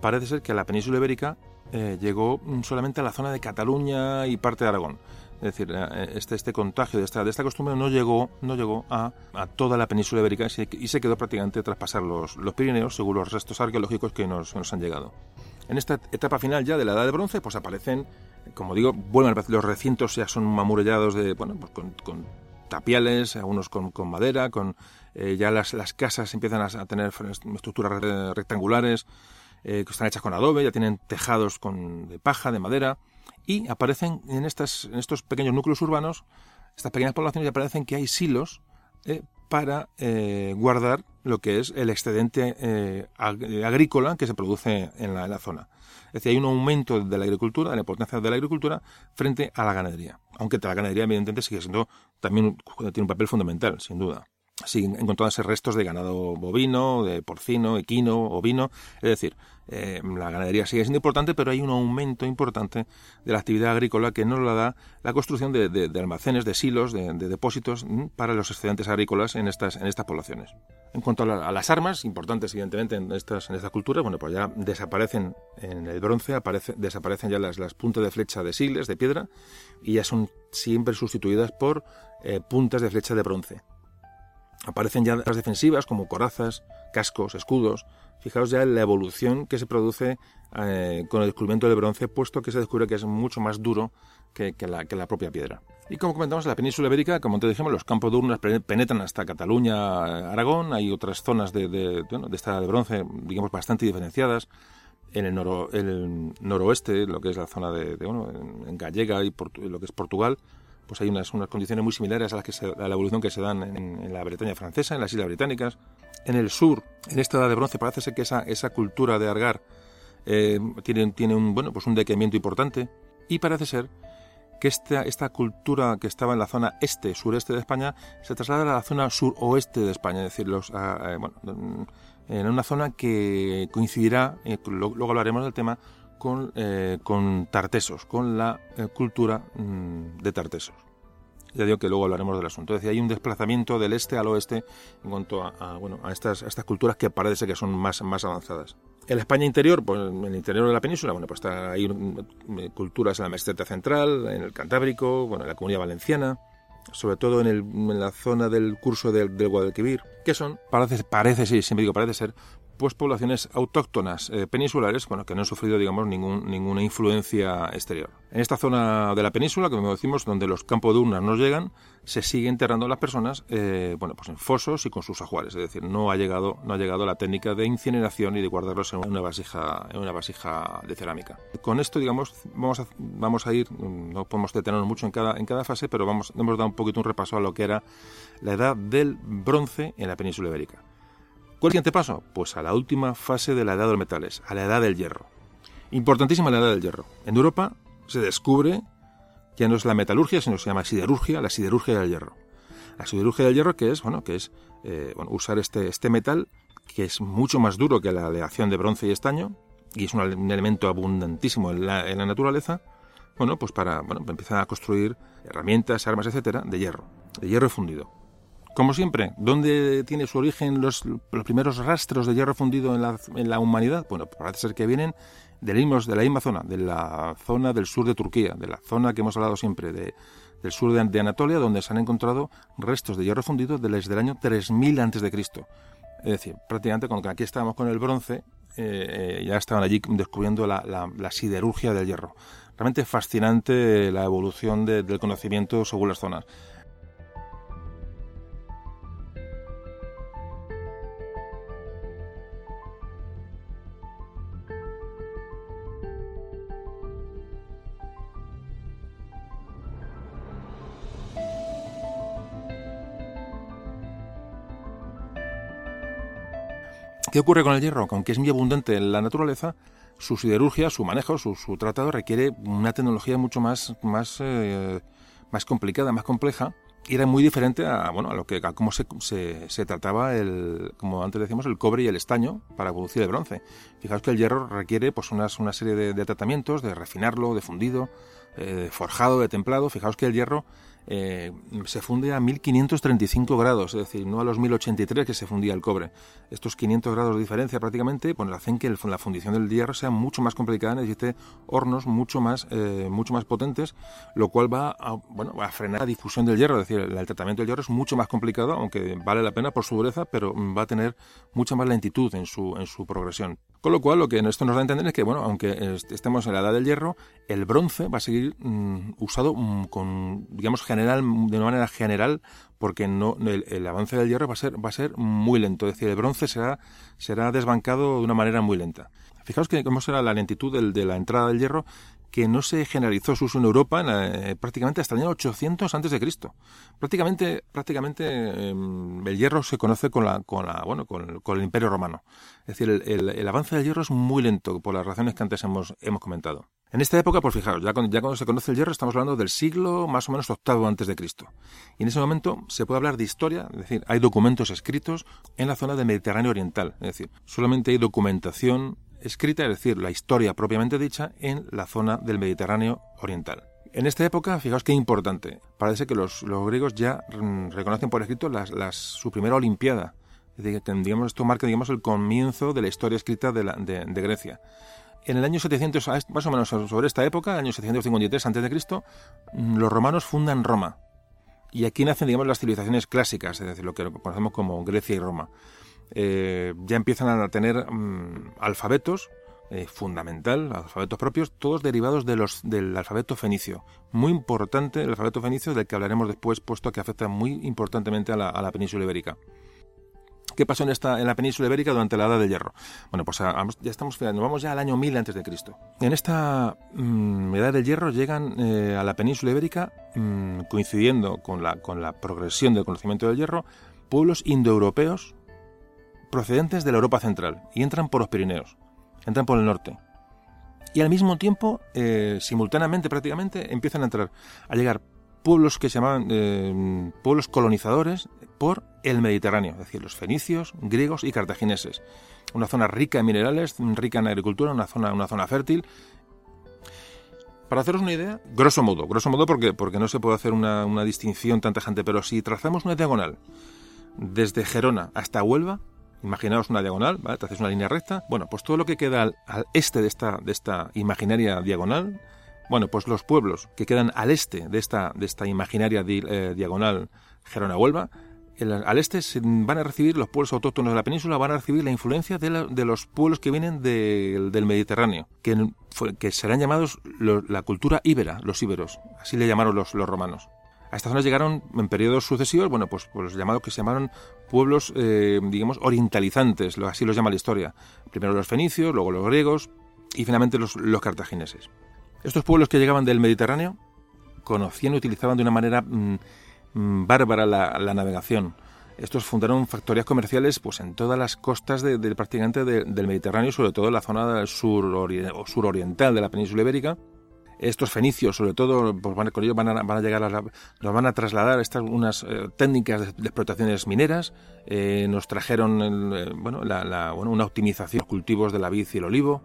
Parece ser que la península ibérica eh, llegó solamente a la zona de Cataluña y parte de Aragón. Es decir, eh, este, este contagio de esta, de esta costumbre no llegó, no llegó a, a toda la península ibérica y se, quedó prácticamente tras pasar los, los, Pirineos, según los restos arqueológicos que nos, nos, han llegado. En esta etapa final ya de la Edad de Bronce, pues aparecen, como digo, vuelven los recintos ya son amurellados de, bueno, pues con, tapiales, algunos con, con madera, con eh, ya las, las, casas empiezan a tener estructuras rectangulares, eh, que están hechas con adobe, ya tienen tejados con, de paja, de madera, y aparecen en, estas, en estos pequeños núcleos urbanos, estas pequeñas poblaciones, y aparecen que hay silos eh, para eh, guardar lo que es el excedente agrícola que se produce en la, en la, zona. Es decir, hay un aumento de la agricultura, de la importancia de la agricultura frente a la ganadería. Aunque la ganadería, evidentemente, sigue siendo también tiene un papel fundamental, sin duda. Siguen encontrándose restos de ganado bovino, de porcino, equino, ovino. Es decir, eh, la ganadería sigue siendo importante, pero hay un aumento importante de la actividad agrícola que nos la da la construcción de, almacenes, de silos, de, depósitos mm, para los excedentes agrícolas en estas, estas poblaciones. En cuanto a, las armas, importantes evidentemente en estas, en esta cultura, bueno, pues ya desaparecen en el bronce, aparece, desaparecen ya las, las puntas de flecha de sigles, de piedra, y ya son siempre sustituidas por eh, puntas de flecha de bronce. Aparecen ya las defensivas como corazas, cascos, escudos. Fijaos ya en la evolución que se produce eh, con el descubrimiento del bronce, puesto que se descubre que es mucho más duro que, la, propia piedra. Y como comentamos, en la península ibérica, como te dijimos, los campos de urnas penetran hasta Cataluña, Aragón. Hay otras zonas de, de, esta de bronce, digamos, bastante diferenciadas. En el, noroeste, lo que es la zona de, en Gallega y lo que es Portugal, pues hay unas, unas condiciones muy similares a, las que a la evolución que se dan en, la Bretaña francesa, en las Islas Británicas. En el sur, en esta edad de bronce, parece ser que esa, esa cultura de Argar eh, tiene, tiene un, bueno, pues un decaimiento importante y parece ser que esta, esta cultura que estaba en la zona este, sureste de España, se traslada a la zona suroeste de España, es decir, los, bueno, en una zona que coincidirá, eh, luego hablaremos del tema, con, eh, con Tartesos, con la eh, cultura mm, de Tartesos. Ya digo que luego hablaremos del asunto. Es decir, hay un desplazamiento del este al oeste en cuanto a, bueno, a estas, estas culturas que parece que son más, más avanzadas. En la España interior, pues en el interior de la península, bueno, pues está, hay mm, culturas en la meseta central, en el Cantábrico, bueno, en la comunidad valenciana, sobre todo en, el, en la zona del curso del, del Guadalquivir, que son, parece, parece, sí, siempre digo parece ser, pues poblaciones autóctonas eh, peninsulares bueno, que no han sufrido digamos ninguna influencia exterior. En esta zona de la península, como decimos, donde los campos de urnas no llegan, se sigue enterrando las personas eh, bueno, pues en fosos y con sus ajuares, es decir, no ha llegado no ha llegado la técnica de incineración y de guardarlos en una vasija en una vasija de cerámica. Con esto, digamos, vamos a, vamos a ir no podemos detenernos mucho en cada en cada fase, pero vamos hemos dado un poquito un repaso a lo que era la edad del bronce en la península ibérica. ¿Cuál es el siguiente paso? Pues a la última fase de la edad de los metales, a la edad del hierro. Importantísima la edad del hierro. En Europa se descubre, ya no es la metalurgia, sino que se llama siderurgia, la siderurgia del hierro. La siderurgia del hierro, que es, bueno, que es eh, usar este, este metal, que es mucho más duro que la aleación de bronce y estaño, y es un, elemento abundantísimo en la, en la, naturaleza, bueno, pues para, bueno, empezar a construir herramientas, armas, etcétera, de hierro, de hierro fundido. Como siempre, ¿dónde tiene su origen los, primeros rastros de hierro fundido en la, la humanidad? Bueno, parece ser que vienen de la, misma, de la misma zona, de la zona del sur de Turquía, de la zona que hemos hablado siempre, de, del sur de, Anatolia, donde se han encontrado restos de hierro fundido desde el año 3000 a.C. Es decir, prácticamente cuando aquí estábamos con el bronce, eh, eh, ya estaban allí descubriendo la, la, siderurgia del hierro. Realmente fascinante la evolución del conocimiento según las zonas. ¿Qué ocurre con el hierro? Aunque es muy abundante en la naturaleza, su siderurgia, su manejo, su, tratado requiere una tecnología mucho más, más, eh, más complicada, más compleja, y era muy diferente a, bueno, a lo que a cómo se, se, trataba el, como antes decíamos, el cobre y el estaño para producir el bronce. Fijaos que el hierro requiere pues una serie de, tratamientos, de refinarlo, de fundido, eh, forjado, de templado. Fijaos que el hierro eh, se funde a 1535 grados, es decir, no a los 1083 que se fundía el cobre. Estos 500 grados de diferencia prácticamente bueno, hacen que la fundición del hierro sea mucho más complicada, necesite hornos mucho más, eh, mucho más potentes, lo cual va a, bueno, a frenar la difusión del hierro, es decir, el, tratamiento del hierro es mucho más complicado, aunque vale la pena por su dureza, pero va a tener mucha más lentitud en su, en su progresión. Con lo cual, lo que esto nos da a entender es que, bueno, aunque estemos en la edad del hierro, el bronce va a seguir mm, usado mm, con, digamos, general, de una manera general, porque no, el, avance del hierro va a ser, va a ser muy lento. Es decir, el bronce será, será desbancado de una manera muy lenta. Fijaos que cómo será la lentitud de la entrada del hierro que no se generalizó su uso en Europa eh, prácticamente hasta el año 800 antes de Cristo. Prácticamente, prácticamente em, el hierro se conoce con la, con la, bueno, con, el Imperio Romano. Es decir, el, avance del hierro es muy lento por las razones que antes hemos, hemos comentado. En esta época, pues fijaros, ya cuando, ya cuando se conoce el hierro estamos hablando del siglo más o menos octavo antes de Cristo. Y en ese momento se puede hablar de historia, es decir, hay documentos escritos en la zona del Mediterráneo Oriental, es decir, solamente hay documentación escrita, es decir, la historia propiamente dicha en la zona del Mediterráneo Oriental. En esta época, fijaos qué importante, parece que los, griegos ya mm, reconocen por escrito las, su primera Olimpiada, es decir, digamos, esto marca digamos, el comienzo de la historia escrita de Grecia en el año 700, más o menos sobre esta época, el año 753 a.C., mm, los romanos fundan Roma. Y aquí nacen, digamos, las civilizaciones clásicas, es decir, lo que conocemos como Grecia y Roma. Eh, ya empiezan a tener mm, alfabetos, eh, fundamental, alfabetos propios, todos derivados de los, del alfabeto fenicio. Muy importante el alfabeto fenicio, del que hablaremos después, puesto que afecta muy importantemente a la península ibérica. ¿Qué pasó en, esta, en la península ibérica durante la Edad del Hierro? Bueno, pues ya estamos, nos vamos ya al año 1000 antes de Cristo. En esta mm, Edad del Hierro llegan eh, a la península ibérica, mm, coincidiendo con la, con la progresión del conocimiento del hierro, pueblos indoeuropeos procedentes de la Europa central y entran por los Pirineos, entran por el norte. Y al mismo tiempo, eh, simultáneamente prácticamente, empiezan a entrar, a llegar pueblos que se llamaban eh, pueblos colonizadores por el Mediterráneo, es decir, los fenicios, griegos y cartagineses. Una zona rica en minerales, rica en agricultura, una zona, una zona fértil. Para haceros una idea, grosso modo, grosso modo porque, porque no se puede hacer una, distinción tan tajante, pero si trazamos una diagonal desde Gerona hasta Huelva, imaginaos una diagonal, ¿vale? una línea recta, bueno, pues todo lo que queda al, este de esta, de esta imaginaria diagonal, bueno, pues los pueblos que quedan al este de esta, de esta imaginaria eh, diagonal Gerona-Huelva, al este van a recibir los pueblos autóctonos de la península, van a recibir la influencia de, los pueblos que vienen del Mediterráneo, que, serán llamados la cultura íbera, los íberos, así le llamaron los, romanos. A esta zona llegaron en periodos sucesivos, bueno, pues, pues los llamados que se llamaron pueblos, eh, digamos, orientalizantes, así los llama la historia. Primero los fenicios, luego los griegos y finalmente los, cartagineses. Estos pueblos que llegaban del Mediterráneo conocían y utilizaban de una manera Mm, bárbara la, navegación. Estos fundaron factorías comerciales pues en todas las costas de, prácticamente del Mediterráneo, sobre todo en la zona sur suroriental de la península ibérica. Estos fenicios, sobre todo, pues van, con ellos van a, llegar a nos van a trasladar estas unas eh, técnicas de, explotaciones mineras. Eh, nos trajeron eh, la, bueno, una optimización de los cultivos de la vid y el olivo,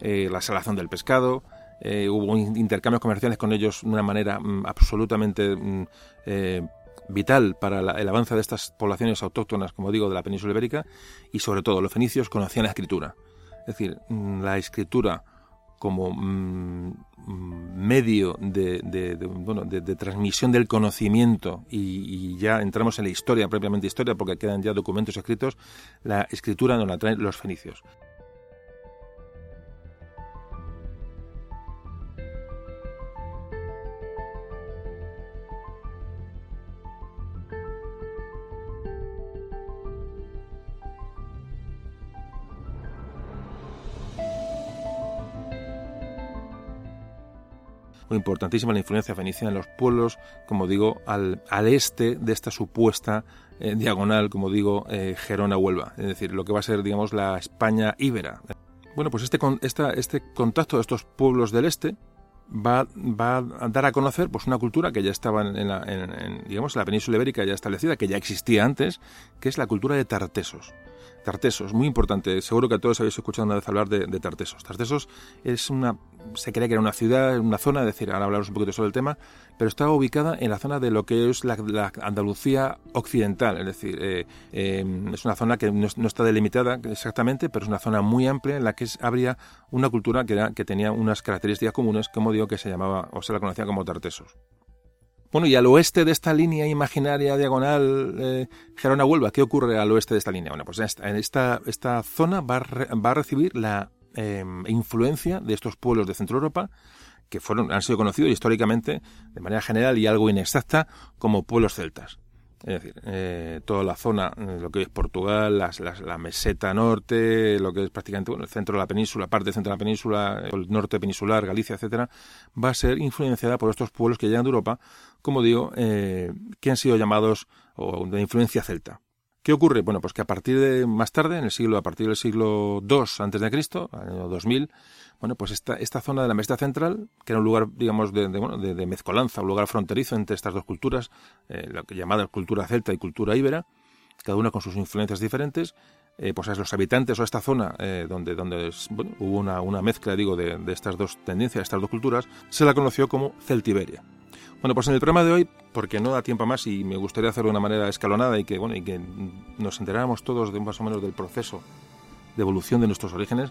la salación del pescado, eh, hubo intercambios comerciales con ellos de una manera mm, absolutamente mm, eh, vital para el avance de estas poblaciones autóctonas, como digo, de la península ibérica, y sobre todo los fenicios conocían la escritura. Es decir, mm, la escritura como medio de, transmisión del conocimiento y, ya entramos en la historia, propiamente historia, porque quedan ya documentos escritos, la escritura nos la traen los fenicios. Importantísima la influencia fenicia en los pueblos, como digo, al, al este de esta supuesta eh, diagonal, como digo, eh, Gerona-Huelva, es decir, lo que va a ser, digamos, la España íbera. Bueno, pues este, esta, este contacto de estos pueblos del este va, va, a dar a conocer pues una cultura que ya estaba en, la, digamos, en la península ibérica ya establecida, que ya existía antes, que es la cultura de Tartesos. Tartesos, muy importante. Seguro que todos habéis escuchado una vez hablar de, Tartesos. Tartesos es una, se cree que era una ciudad, una zona, es decir, ahora hablaros un poquito sobre el tema, pero estaba ubicada en la zona de lo que es la, Andalucía occidental, es decir, eh, eh, es una zona que no, está delimitada exactamente, pero es una zona muy amplia en la que habría una cultura que, que tenía unas características comunes, como digo, que se llamaba o se la conocía como Tartesos. Bueno, y al oeste de esta línea imaginaria diagonal eh, Gerona-Huelva, ¿qué ocurre al oeste de esta línea? Bueno, pues esta, esta, esta zona va a, va a recibir la em, influencia de estos pueblos de Centro Europa que fueron, han sido conocidos históricamente de manera general y algo inexacta como pueblos celtas. Es decir, eh, toda la zona, eh, lo que es Portugal, la meseta norte, lo que es prácticamente bueno, el centro de la península, parte del centro de la península, el norte peninsular, Galicia, etcétera, va a ser influenciada por estos pueblos que llegan de Europa, como digo, eh, que han sido llamados o de influencia celta. ¿Qué ocurre? Bueno, pues que a partir de más tarde, en el siglo, a partir del siglo II antes de Cristo, año 2000, bueno, pues esta, esta zona de la meseta central, que era un lugar, digamos, de, bueno, de, mezcolanza, un lugar fronterizo entre estas dos culturas, eh, la llamada cultura celta y cultura íbera, cada una con sus influencias diferentes, eh, pues a los habitantes o a esta zona donde, hubo una, mezcla, digo, de, de estas dos tendencias, estas dos culturas, se la conoció como Celtiberia. Bueno, pues en el programa de hoy, porque no da tiempo más y me gustaría hacerlo de una manera escalonada y que, bueno, y que nos enteráramos todos de más o menos del proceso de evolución de nuestros orígenes,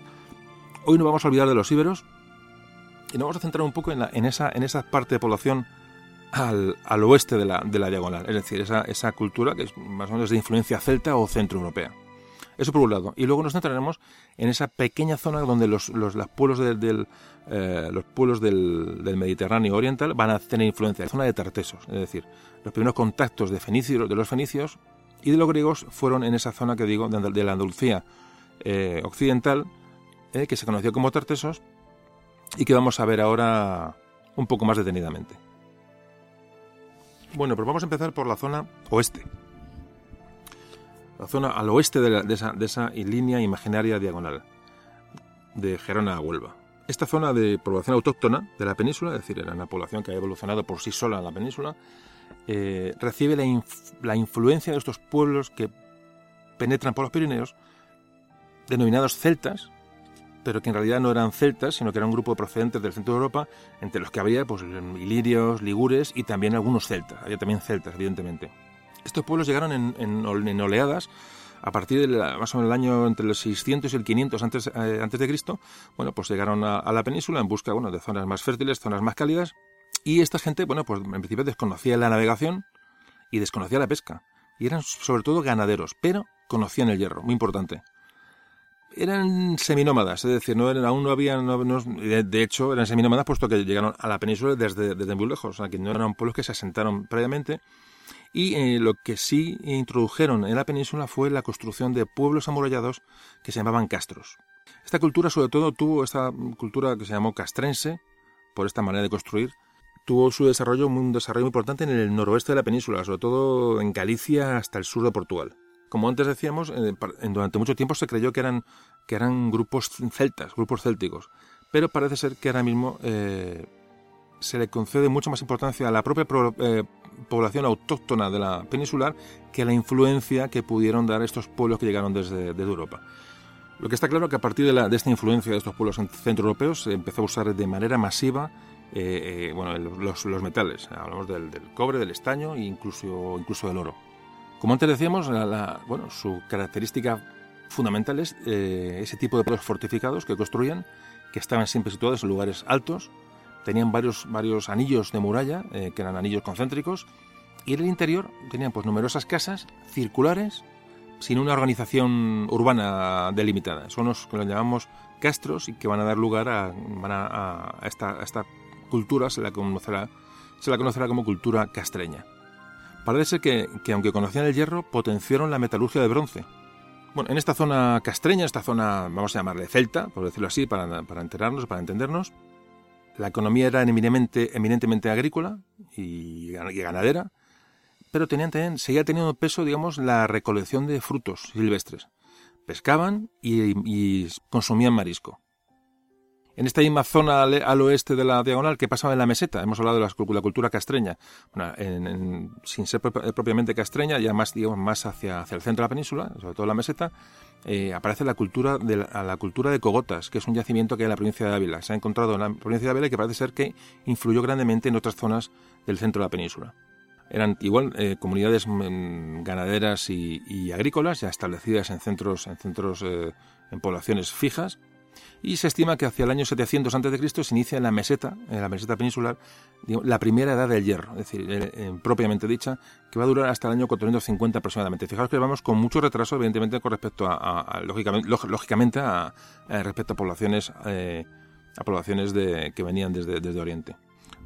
hoy no vamos a olvidar de los íberos y nos vamos a centrar un poco en, la, en, esa, en esa parte de población al, al oeste de la, de la, diagonal, es decir, esa, esa cultura que es más o menos de influencia celta o centroeuropea. Eso por un lado. Y luego nos centraremos en esa pequeña zona donde los, los, pueblos, del, eh, los pueblos del, Mediterráneo oriental van a tener influencia. La zona de Tartesos, es decir, los primeros contactos de, fenicios, de los fenicios y de los griegos fueron en esa zona que digo, de, la Andalucía eh, occidental, eh, que se conoció como Tartesos y que vamos a ver ahora un poco más detenidamente. Bueno, pues vamos a empezar por la zona oeste la zona al oeste de, esa, línea imaginaria diagonal de Gerona a Huelva. Esta zona de población autóctona de la península, es decir, era una población que ha evolucionado por sí sola en la península, eh, recibe la, influencia de estos pueblos que penetran por los Pirineos, denominados celtas, pero que en realidad no eran celtas, sino que eran un grupo procedentes del centro de Europa, entre los que había pues, ilirios, ligures y también algunos celtas. Había también celtas, evidentemente. Estos pueblos llegaron en, oleadas a partir del más o menos el año entre los 600 y el 500 antes, eh, antes de Cristo, bueno, pues llegaron a, la península en busca, bueno, de zonas más fértiles, zonas más cálidas, y esta gente, bueno, pues en principio desconocía la navegación y desconocía la pesca, y eran sobre todo ganaderos, pero conocían el hierro, muy importante. Eran seminómadas, es decir, no eran, aún no habían, de, hecho, eran seminómadas puesto que llegaron a la península desde, desde muy lejos, o sea, que no eran pueblos que se asentaron previamente, y eh, lo que sí introdujeron en la península fue la construcción de pueblos amurallados que se llamaban castros. Esta cultura sobre todo tuvo esta cultura que se llamó castrense, por esta manera de construir, tuvo su desarrollo, un desarrollo importante en el noroeste de la península, sobre todo en Galicia hasta el sur de Portugal. Como antes decíamos, eh, durante mucho tiempo se creyó que eran, que eran grupos celtas, grupos célticos, pero parece ser que ahora mismo eh, se le concede mucha más importancia a la propia población autóctona de la peninsular que la influencia que pudieron dar estos pueblos que llegaron desde, Europa. Lo que está claro es que a partir de, esta influencia de estos pueblos centroeuropeos se empezó a usar de manera masiva eh, eh, bueno, los, metales. Hablamos del, cobre, del estaño e incluso, incluso del oro. Como antes decíamos, bueno, su característica fundamental es eh, ese tipo de pueblos fortificados que construían, que estaban siempre situados en lugares altos, tenían varios, varios anillos de muralla, eh, que eran anillos concéntricos, y en el interior tenían pues numerosas casas circulares sin una organización urbana delimitada. Son los que los llamamos castros y que van a dar lugar a, a, esta, esta, cultura, se la, conocerá, se la conocerá como cultura castreña. Parece que, que, aunque conocían el hierro, potenciaron la metalurgia de bronce. Bueno, en esta zona castreña, esta zona, vamos a llamarle celta, por decirlo así, para, para enterarnos, para entendernos, la economía era eminentemente, agrícola y, ganadera, pero tenían, también, seguía teniendo peso, digamos, la recolección de frutos silvestres. Pescaban y, consumían marisco. En esta misma zona al, oeste de la diagonal que pasaba en la meseta, hemos hablado de la, cultura castreña, sin ser propiamente castreña, ya más, digamos, más hacia, hacia el centro de la península, sobre todo la meseta, eh, aparece la cultura de la, cultura de Cogotas, que es un yacimiento que hay en la provincia de Ávila. Se ha encontrado en la provincia de Ávila y que parece ser que influyó grandemente en otras zonas del centro de la península. Eran igual eh, comunidades mm, ganaderas y, agrícolas ya establecidas en centros, en centros, eh, en poblaciones fijas, y se estima que hacia el año 700 a.C. se inicia en la meseta, en la meseta peninsular, la primera edad del hierro, es decir, eh, propiamente dicha, que va a durar hasta el año 450 aproximadamente. Fijaos que vamos con mucho retraso, evidentemente, con respecto a, lógicamente, a, respecto a poblaciones, eh, a poblaciones de, que venían desde, desde Oriente.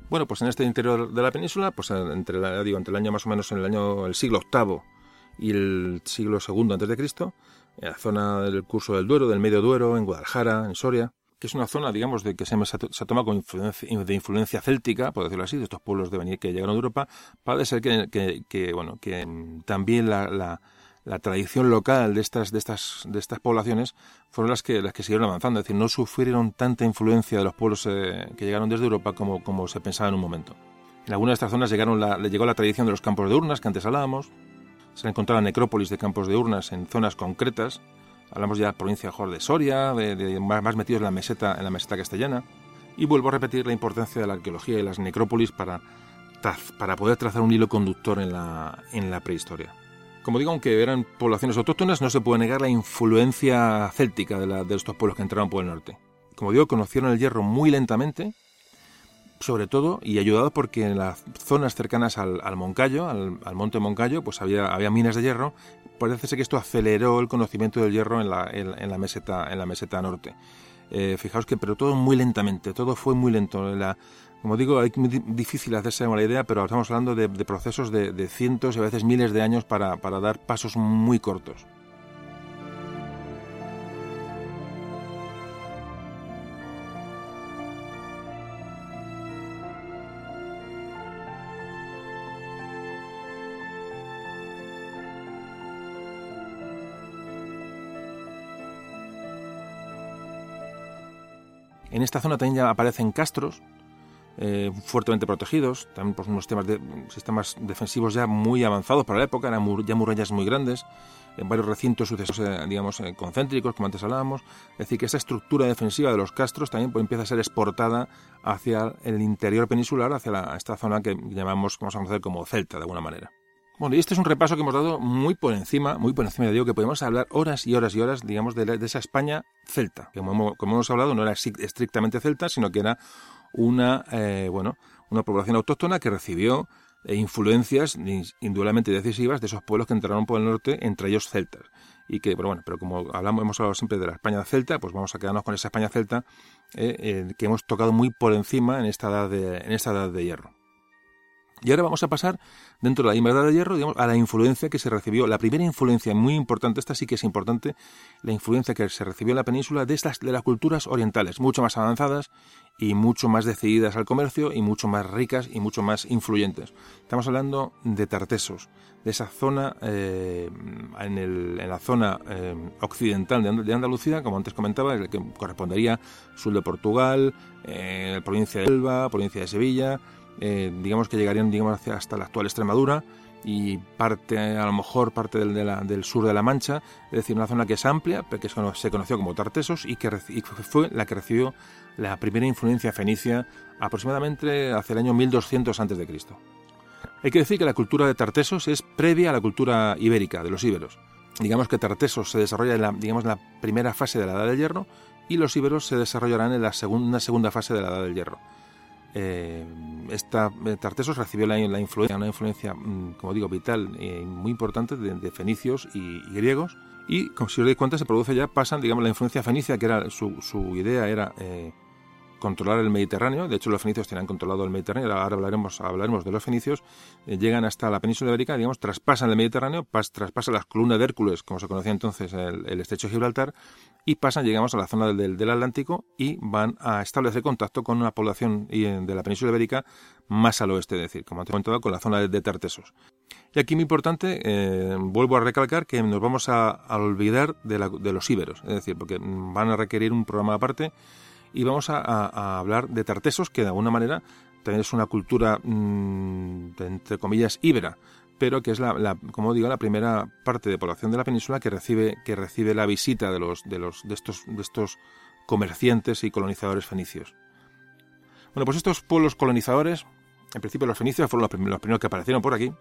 Bueno, pues en este interior de la península, pues entre, digo, entre el año más o menos en el año el siglo VIII y el siglo II Cristo, en la zona del curso del Duero, del Medio Duero, en Guadalajara, en Soria, que es una zona, digamos, de que se, se ha tomado de influencia céltica, por decirlo así, de estos pueblos de venir que llegaron a Europa, parece ser que, que, bueno, que también la, la tradición local de estas, de estas, de estas poblaciones fueron las que, las que siguieron avanzando, es decir, no sufrieron tanta influencia de los pueblos eh, que llegaron desde Europa como, como se pensaba en un momento. En algunas de estas zonas llegaron le llegó la tradición de los campos de urnas que antes hablábamos, se encontraba necrópolis de campos de urnas en zonas concretas, hablamos ya de la provincia de Soria, de, más, metidos en la meseta, en la meseta castellana, y vuelvo a repetir la importancia de la arqueología y las necrópolis para, para poder trazar un hilo conductor en la, en la prehistoria. Como digo, aunque eran poblaciones autóctonas, no se puede negar la influencia céltica de, de estos pueblos que entraron por el norte. Como digo, conocieron el hierro muy lentamente, sobre todo, y ayudado porque en las zonas cercanas al, Moncayo, al, monte Moncayo, pues había, había minas de hierro. Parece ser que esto aceleró el conocimiento del hierro en la, en, la meseta, en la meseta norte. Eh, fijaos que, pero todo muy lentamente, todo fue muy lento. La, como digo, es muy difícil hacerse una idea, pero estamos hablando de, procesos de, cientos y a veces miles de años para, para dar pasos muy cortos. En esta zona también ya aparecen castros, eh, fuertemente protegidos, también por unos temas de, sistemas defensivos ya muy avanzados para la época, eran ya murallas muy grandes, en varios recintos sucesos, eh, digamos, eh, concéntricos, como antes hablábamos. Es decir, que esa estructura defensiva de los castros también pues, empieza a ser exportada hacia el interior peninsular, hacia esta zona que llamamos, vamos a conocer como Celta, de alguna manera. Bueno, y este es un repaso que hemos dado muy por encima, muy por encima, digo que podemos hablar horas y horas y horas, digamos, de, esa España celta, que como, hemos hablado no era estrictamente celta, sino que era una, eh, bueno, una población autóctona que recibió eh, influencias indudablemente decisivas de esos pueblos que entraron por el norte, entre ellos celtas. Y que, pero bueno, pero como hablamos, hemos hablado siempre de la España celta, pues vamos a quedarnos con esa España celta eh, que hemos tocado muy por encima en esta edad de, en esta edad de hierro. Y ahora vamos a pasar, dentro de la Edad de Hierro, digamos, a la influencia que se recibió. La primera influencia muy importante, esta sí que es importante, la influencia que se recibió en la península de, estas, de las culturas orientales, mucho más avanzadas y mucho más decididas al comercio y mucho más ricas y mucho más influyentes. Estamos hablando de Tartesos, de esa zona, eh, en, el, en, la zona eh, occidental de, Andalucía, como antes comentaba, que correspondería sur de Portugal, eh, provincia de Elba, provincia de Sevilla, eh, digamos que llegarían digamos, hasta la actual Extremadura y parte, a lo mejor parte del, sur de la Mancha, es decir, una zona que es amplia, que se conoció como Tartesos y que fue la que recibió la primera influencia fenicia aproximadamente hacia el año 1200 a.C. Hay que decir que la cultura de Tartesos es previa a la cultura ibérica, de los íberos. Digamos que Tartesos se desarrolla en la, digamos, la primera fase de la Edad del Hierro y los íberos se desarrollarán en la segunda, segunda fase de la Edad del Hierro eh, esta eh, Tartesos recibió la, influencia, una influencia, mm, como digo, vital y muy importante de, fenicios y, griegos. Y, como si os dais cuenta, se produce ya, pasan, digamos, la influencia fenicia, que era su, su idea era eh, controlar el Mediterráneo. De hecho, los fenicios tenían controlado el Mediterráneo. Ahora hablaremos, hablaremos de los fenicios. Eh, llegan hasta la península ibérica, digamos, traspasan el Mediterráneo, traspasan las columnas de Hércules, como se conocía entonces el, estrecho de Gibraltar, y pasan, llegamos a la zona del, del, Atlántico y van a establecer contacto con una población de la península ibérica más al oeste, es decir, como he comentado, con la zona de, Tartesos. Y aquí muy importante, eh, vuelvo a recalcar que nos vamos a, olvidar de, de, los íberos, es decir, porque van a requerir un programa aparte y vamos a, hablar de Tartesos, que de alguna manera también es una cultura, mm, entre comillas, íbera, pero que es la, como digo, la primera parte de población de la península que recibe, que recibe la visita de los, de los, de estos, de estos comerciantes y colonizadores fenicios. Bueno, pues estos pueblos colonizadores, en principio los fenicios fueron los primeros, que aparecieron por aquí,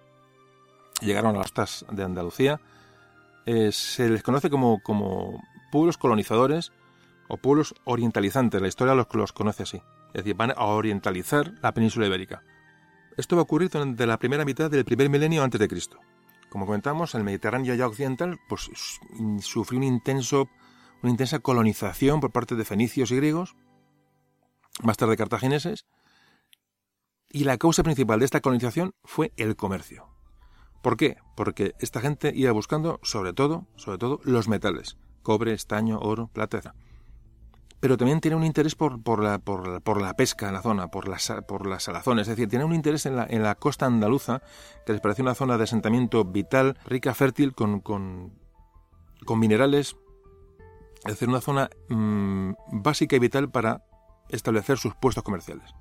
llegaron a las costas de Andalucía, eh, se les conoce como, como pueblos colonizadores o pueblos orientalizantes. La historia los, los conoce así. Es decir, van a orientalizar la península ibérica. Esto va a ocurrir durante la primera mitad del primer milenio antes de Cristo. Como comentamos, el Mediterráneo ya occidental pues, sufrió una intensa colonización por parte de fenicios y griegos, más tarde cartagineses, y la causa principal de esta colonización fue el comercio. ¿Por qué? Porque esta gente iba buscando sobre todo, sobre todo los metales, cobre, estaño, oro, plata, pero también tiene un interés por, por, la, por, por la pesca en la zona, por las, por las salazones. Es decir, tiene un interés en la, en la costa andaluza, que les parece una zona de asentamiento vital, rica, fértil, con, con, con minerales. Es decir, una zona mm, básica y vital para establecer sus puestos comerciales.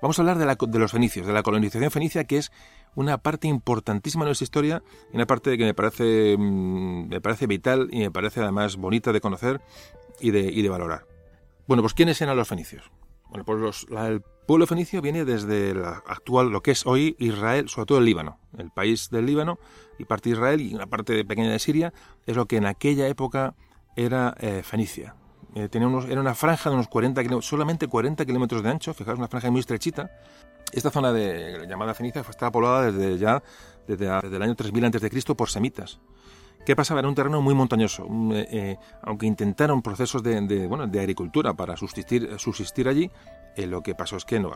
Vamos a hablar de, la, de, los fenicios, de la colonización fenicia, que es una parte importantísima de nuestra historia y una parte que me parece, mm, me parece vital y me parece además bonita de conocer y de, y de valorar. Bueno, pues ¿quiénes eran los fenicios? Bueno, pues los, la, el pueblo fenicio viene desde la actual, lo que es hoy Israel, sobre todo el Líbano. El país del Líbano y parte de Israel y una parte pequeña de Siria es lo que en aquella época era eh, Fenicia. Eh, tenía unos, era una franja de unos 40 kilómetros, solamente 40 kilómetros de ancho, fijaos, una franja muy estrechita. Esta zona de, llamada Fenicia estaba poblada desde ya desde, desde el año 3000 a.C. por semitas. ¿Qué pasaba? Era un terreno muy montañoso. Eh, eh, aunque intentaron procesos de, bueno, de agricultura para subsistir, subsistir allí, eh, lo que pasó es que no,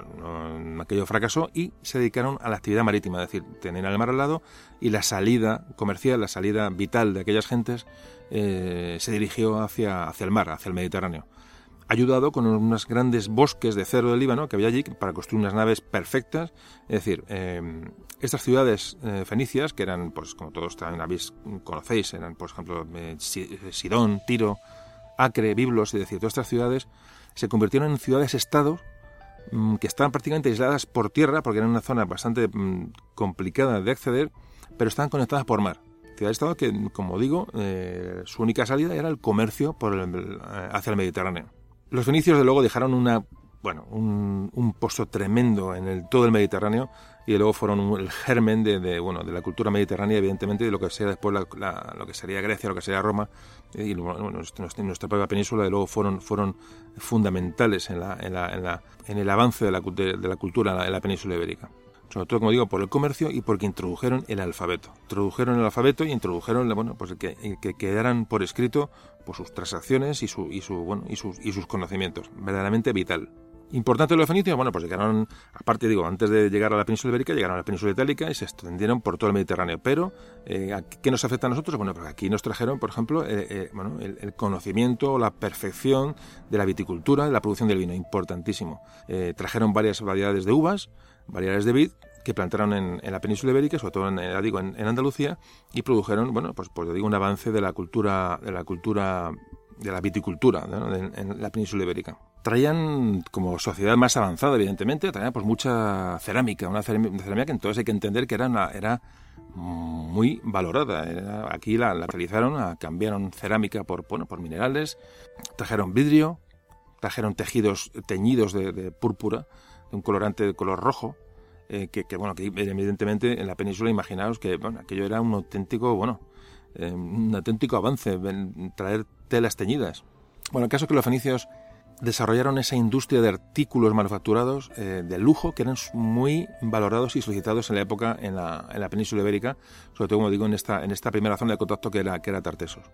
aquello fracasó y se dedicaron a la actividad marítima, es decir, tener el mar al lado y la salida comercial, la salida vital de aquellas gentes se dirigió hacia, hacia el mar, hacia el Mediterráneo ayudado con unos grandes bosques de cerro del Líbano que había allí para construir unas naves perfectas. Es decir, em, estas ciudades eh, fenicias, que eran, pues como todos también habéis, conocéis, eran, por ejemplo, eh, Sidón, Tiro, Acre, Biblos, es decir, todas estas ciudades se convirtieron en ciudades-estados que estaban prácticamente aisladas por tierra, porque eran una zona bastante mm, complicada de acceder, pero estaban conectadas por mar. Ciudades-estado que, como digo, eh, su única salida era el comercio por hacia el Mediterráneo. Los fenicios, de luego, dejaron una, bueno, un, un pozo tremendo en el, todo el Mediterráneo y luego fueron el germen de, bueno, de la cultura mediterránea, evidentemente, de lo que sea después lo que sería Grecia, lo que sería Roma y bueno, nuestra, propia península, de luego fueron, fueron fundamentales en, la, en, la, en, el avance de la, de, la cultura en la, península ibérica sobre todo, como digo, por el comercio y porque introdujeron el alfabeto. Introdujeron el alfabeto y introdujeron, bueno, pues que, que quedaran por escrito por sus transacciones y, su, y, su, bueno, y, sus, y sus conocimientos. Verdaderamente vital. Importante los fenicios, bueno, pues llegaron, aparte digo, antes de llegar a la península ibérica, llegaron a la península itálica y se extendieron por todo el Mediterráneo. Pero, eh, ¿qué nos afecta a nosotros? Bueno, pues aquí nos trajeron, por ejemplo, eh, eh, bueno, el, conocimiento, la perfección de la viticultura, de la producción del vino, importantísimo. trajeron varias variedades de uvas, variedades de vid, que plantaron en, la península ibérica, sobre todo en, en, Andalucía, y produjeron, bueno, pues, pues digo, un avance de la cultura, de la cultura, de la viticultura en, la península ibérica. Traían, como sociedad más avanzada, evidentemente, traían pues mucha cerámica, una cerámica que entonces hay que entender que era, era muy valorada. aquí la, realizaron, cambiaron cerámica por, bueno, por minerales, trajeron vidrio, trajeron tejidos teñidos de, de púrpura, de un colorante de color rojo, eh, que, bueno, que evidentemente en la península imaginaos que bueno, aquello era un auténtico, bueno, eh, un auténtico avance, traer telas teñidas. Bueno, el caso es que los fenicios desarrollaron esa industria de artículos manufacturados eh, de lujo que eran muy valorados y solicitados en la época en la, en la península ibérica, sobre todo como digo en esta, en esta primera zona de contacto que era, que era Tartesos.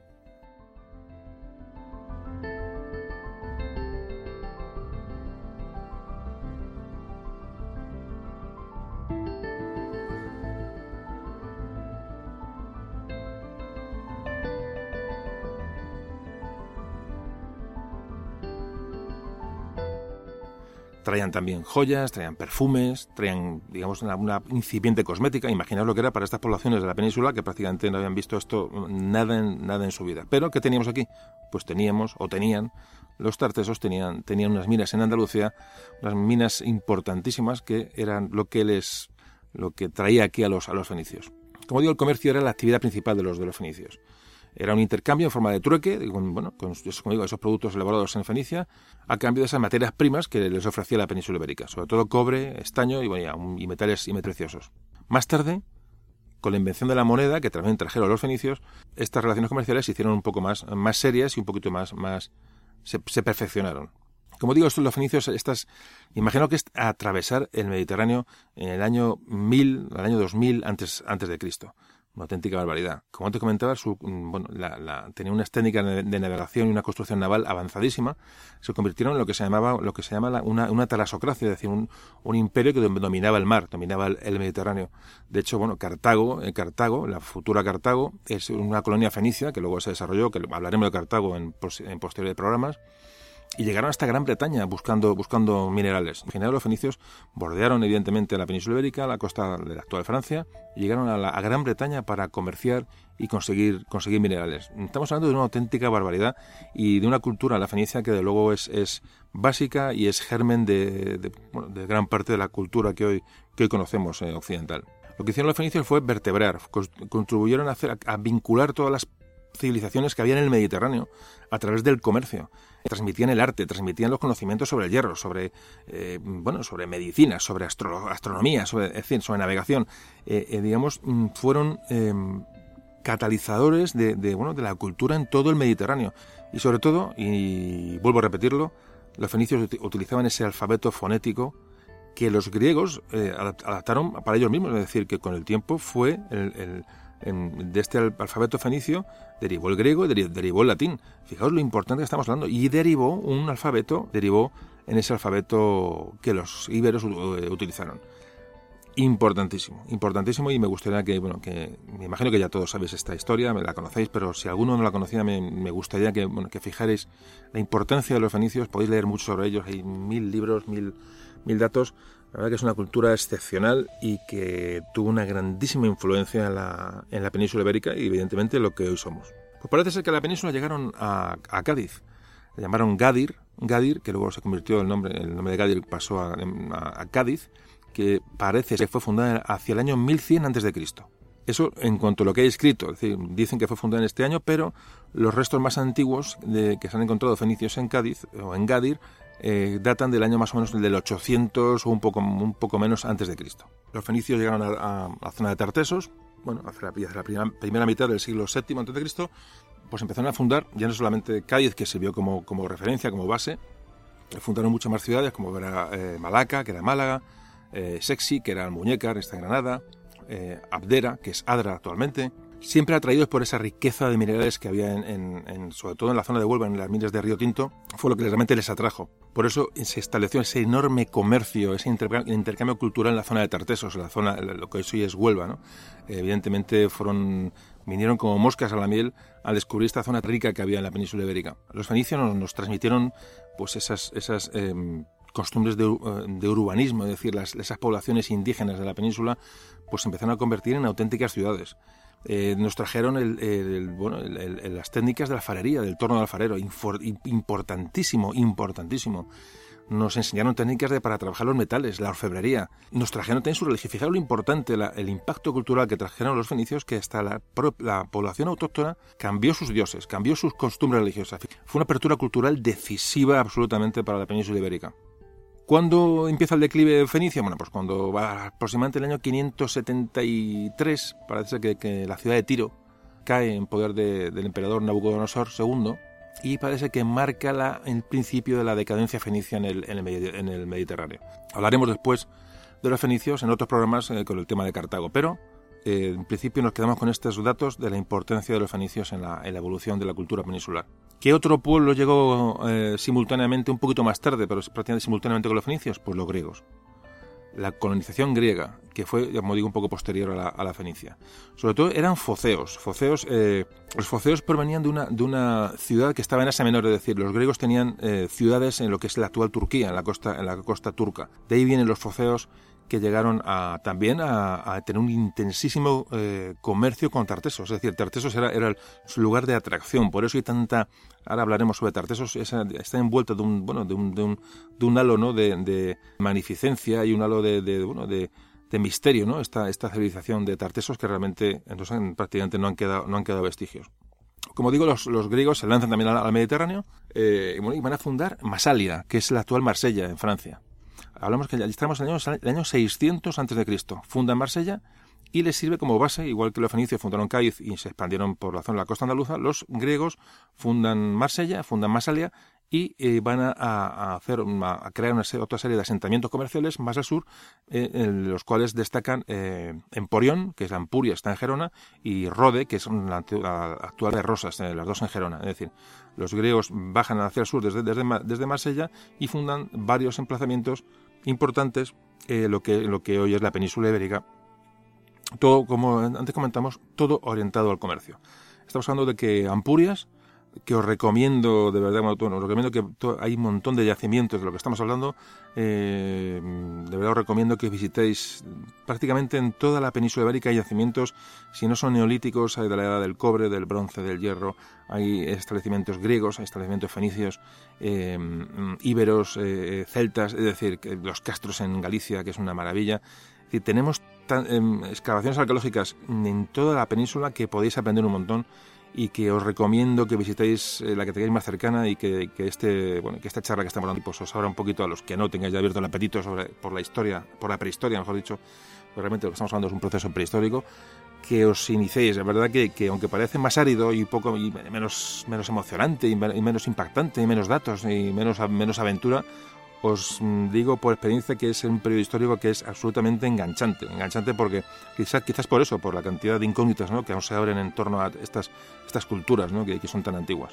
Traían también joyas, traían perfumes, traían, digamos, una, incipiente cosmética. Imaginaos lo que era para estas poblaciones de la península que prácticamente no habían visto esto nada en, nada en su vida. Pero, ¿qué teníamos aquí? Pues teníamos, o tenían, los tartesos tenían, tenían unas minas en Andalucía, unas minas importantísimas que eran lo que les, lo que traía aquí a los, a los fenicios. Como digo, el comercio era la actividad principal de los, de los fenicios. Era un intercambio en forma de trueque, con, bueno, con esos productos elaborados en Fenicia, a cambio de esas materias primas que les ofrecía la península ibérica, sobre todo cobre, estaño y, metales y preciosos. Más tarde, con la invención de la moneda, que también trajeron los fenicios, estas relaciones comerciales se hicieron un poco más, más serias y un poquito más, más se, perfeccionaron. Como digo, estos los fenicios, estas, imagino que es atravesar el Mediterráneo en el año 1000, el año 2000 antes, antes de Cristo una auténtica barbaridad. Como te comentaba, su, mm, bueno, la, tenía unas técnicas de, navegación y una construcción naval avanzadísima. Se convirtieron en lo que se llamaba lo que se llama una, una talasocracia, es decir, un, un, imperio que dominaba el mar, dominaba el, Mediterráneo. De hecho, bueno, Cartago, eh, Cartago, la futura Cartago, es una colonia fenicia que luego se desarrolló, que hablaremos de Cartago en, en posteriores programas y llegaron hasta Gran Bretaña buscando, buscando minerales. En general, los fenicios bordearon evidentemente la península ibérica, la costa de la actual Francia, y llegaron a, la, Gran Bretaña para comerciar y conseguir, conseguir minerales. Estamos hablando de una auténtica barbaridad y de una cultura, la fenicia, que de luego es, es básica y es germen de, de, gran parte de la cultura que hoy, que hoy conocemos eh, occidental. Lo que hicieron los fenicios fue vertebrar, contribuyeron a, hacer, a vincular todas las civilizaciones que había en el Mediterráneo a través del comercio. Transmitían el arte, transmitían los conocimientos sobre el hierro, sobre eh, bueno, sobre medicina, sobre astronomía, sobre, sobre navegación. Eh, eh, digamos, mm, fueron em, catalizadores de, bueno, de la cultura en todo el Mediterráneo. Y sobre todo, y vuelvo a repetirlo, los fenicios utilizaban ese alfabeto fonético que los griegos adaptaron para ellos mismos, es decir, que con el tiempo fue el de este alfabeto fenicio derivó el griego y derivó el latín. Fijaos lo importante que estamos hablando. Y derivó un alfabeto, derivó en ese alfabeto que los íberos eh, utilizaron. Importantísimo, importantísimo y me gustaría que, bueno, que me imagino que ya todos sabéis esta historia, me la conocéis, pero si alguno no la conocía me, gustaría que, bueno, que fijarais la importancia de los fenicios, podéis leer mucho sobre ellos, hay mil libros, mil, mil datos, la verdad que es una cultura excepcional y que tuvo una grandísima influencia en la, en la península ibérica y evidentemente lo que hoy somos. Pues parece ser que a la península llegaron a, Cádiz. Le llamaron Gadir, Gadir, que luego se convirtió el nombre, el nombre de Gadir pasó a, Cádiz, que parece que fue fundada hacia el año 1100 a.C. Eso en cuanto a lo que hay escrito, es decir, dicen que fue fundada en este año, pero los restos más antiguos que se han encontrado fenicios en Cádiz o en Gadir eh, datan del año más o menos del 800 o un poco, un poco menos antes de Cristo. Los fenicios llegaron a, la zona de Tartesos, bueno, hacia la, primera, mitad del siglo VII antes de Cristo, pues empezaron a fundar ya no solamente Cádiz, que sirvió como, como referencia, como base, fundaron muchas más ciudades, como era eh, Malaca, que era Málaga, eh, Sexi, que era Muñecar, esta Granada, Abdera, que es Adra actualmente, siempre atraídos por esa riqueza de minerales que había, en, sobre todo en la zona de Huelva, en las minas de Río Tinto, fue lo que realmente les atrajo. Por eso se estableció ese enorme comercio, ese intercambio, cultural en la zona de Tartesos, la zona, lo que hoy es Huelva. Evidentemente vinieron como moscas a la miel a descubrir esta zona rica que había en la península ibérica. Los fenicios nos, transmitieron pues esas, em, costumbres de, de, urbanismo, es decir, esas poblaciones indígenas de la península, pues se empezaron a convertir en auténticas ciudades. Eh, nos trajeron las técnicas de la farería, del torno de alfarero, importantísimo, importantísimo. Nos enseñaron técnicas de, para trabajar los metales, la orfebrería. Nos trajeron también su religión. Fijaros lo importante, el impacto cultural que trajeron los fenicios, que hasta la, la población autóctona cambió sus dioses, cambió sus costumbres religiosas. Fue una apertura cultural decisiva absolutamente para la península ibérica. ¿Cuándo empieza el declive fenicio? Bueno, pues cuando va aproximadamente el año 573, parece que, la ciudad de Tiro cae en poder del emperador Nabucodonosor II y parece que marca la, el principio de la decadencia fenicia en el, Mediterráneo. Hablaremos después de los fenicios en otros programas eh, con el tema de Cartago, pero eh, en principio nos quedamos con estos datos de la importancia de los fenicios en la evolución de la cultura peninsular. ¿Qué otro pueblo llegó eh, simultáneamente, un poquito más tarde, pero prácticamente simultáneamente con los fenicios? Pues los griegos. La colonización griega, que fue, como digo, un poco posterior a la, fenicia. Sobre todo eran foceos. foceos eh, los foceos provenían de una, de una ciudad que estaba en Asia Menor, es decir, los griegos tenían eh, ciudades en lo que es la actual Turquía, en la costa, en la costa turca. De ahí vienen los foceos que llegaron a, también a, tener un intensísimo eh, comercio con Tartesos. Es decir, Tartesos era, era su lugar de atracción. Por eso hay tanta... Ahora hablaremos sobre Tartesos. está envuelto de un, bueno, de un, halo ¿no? de, magnificencia y un halo de, bueno, de, misterio, ¿no? Esta, esta civilización de Tartesos que realmente entonces, prácticamente no han quedado, no han quedado vestigios. Como digo, los, griegos se lanzan también al, Mediterráneo eh, y van a fundar Masalia, que es la actual Marsella, en Francia hablamos que estamos en el año, el año 600 antes de Cristo. Fundan Marsella y les sirve como base, igual que los fenicios fundaron Cádiz y se expandieron por la zona de la costa andaluza, los griegos fundan Marsella, fundan Masalia y eh, van a, hacer a crear una otra serie de asentamientos comerciales más al sur, eh, en los cuales destacan eh, Emporión, que es Ampuria, está en Gerona, y Rode, que es la, actual de Rosas, las dos en Gerona. Es decir, los griegos bajan hacia el sur desde, desde, desde Marsella y fundan varios emplazamientos importantes eh, lo, que, lo que hoy es la península ibérica. Todo, como antes comentamos, todo orientado al comercio. Estamos hablando de que Ampurias que os recomiendo, de verdad, bueno, os recomiendo que hay un montón de yacimientos de lo que estamos hablando. Eh, de verdad os recomiendo que visitéis prácticamente en toda la península ibérica hay yacimientos, si no son neolíticos, hay de la edad del cobre, del bronce, del hierro, hay establecimientos griegos, hay establecimientos fenicios, eh, íberos, eh, celtas, es decir, los castros en Galicia, que es una maravilla. Es tenemos em, excavaciones arqueológicas en toda la península que podéis aprender un montón y que os recomiendo que visitéis eh, la que tengáis más cercana y que, este, bueno, que esta charla que estamos dando pues, os abra un poquito a los que no tengáis ya abierto el apetito sobre, por la historia, por la prehistoria, mejor dicho, pues realmente lo que estamos hablando es un proceso prehistórico, que os iniciéis. Es verdad que, que, aunque parece más árido y poco y menos, menos emocionante y, menos impactante y menos datos y menos, menos aventura, os mm, digo por experiencia que es un periodo histórico que es absolutamente enganchante. Enganchante porque quizás, quizás por eso, por la cantidad de incógnitas ¿no? que aún se abren en torno a estas, estas culturas ¿no? que, que son tan antiguas.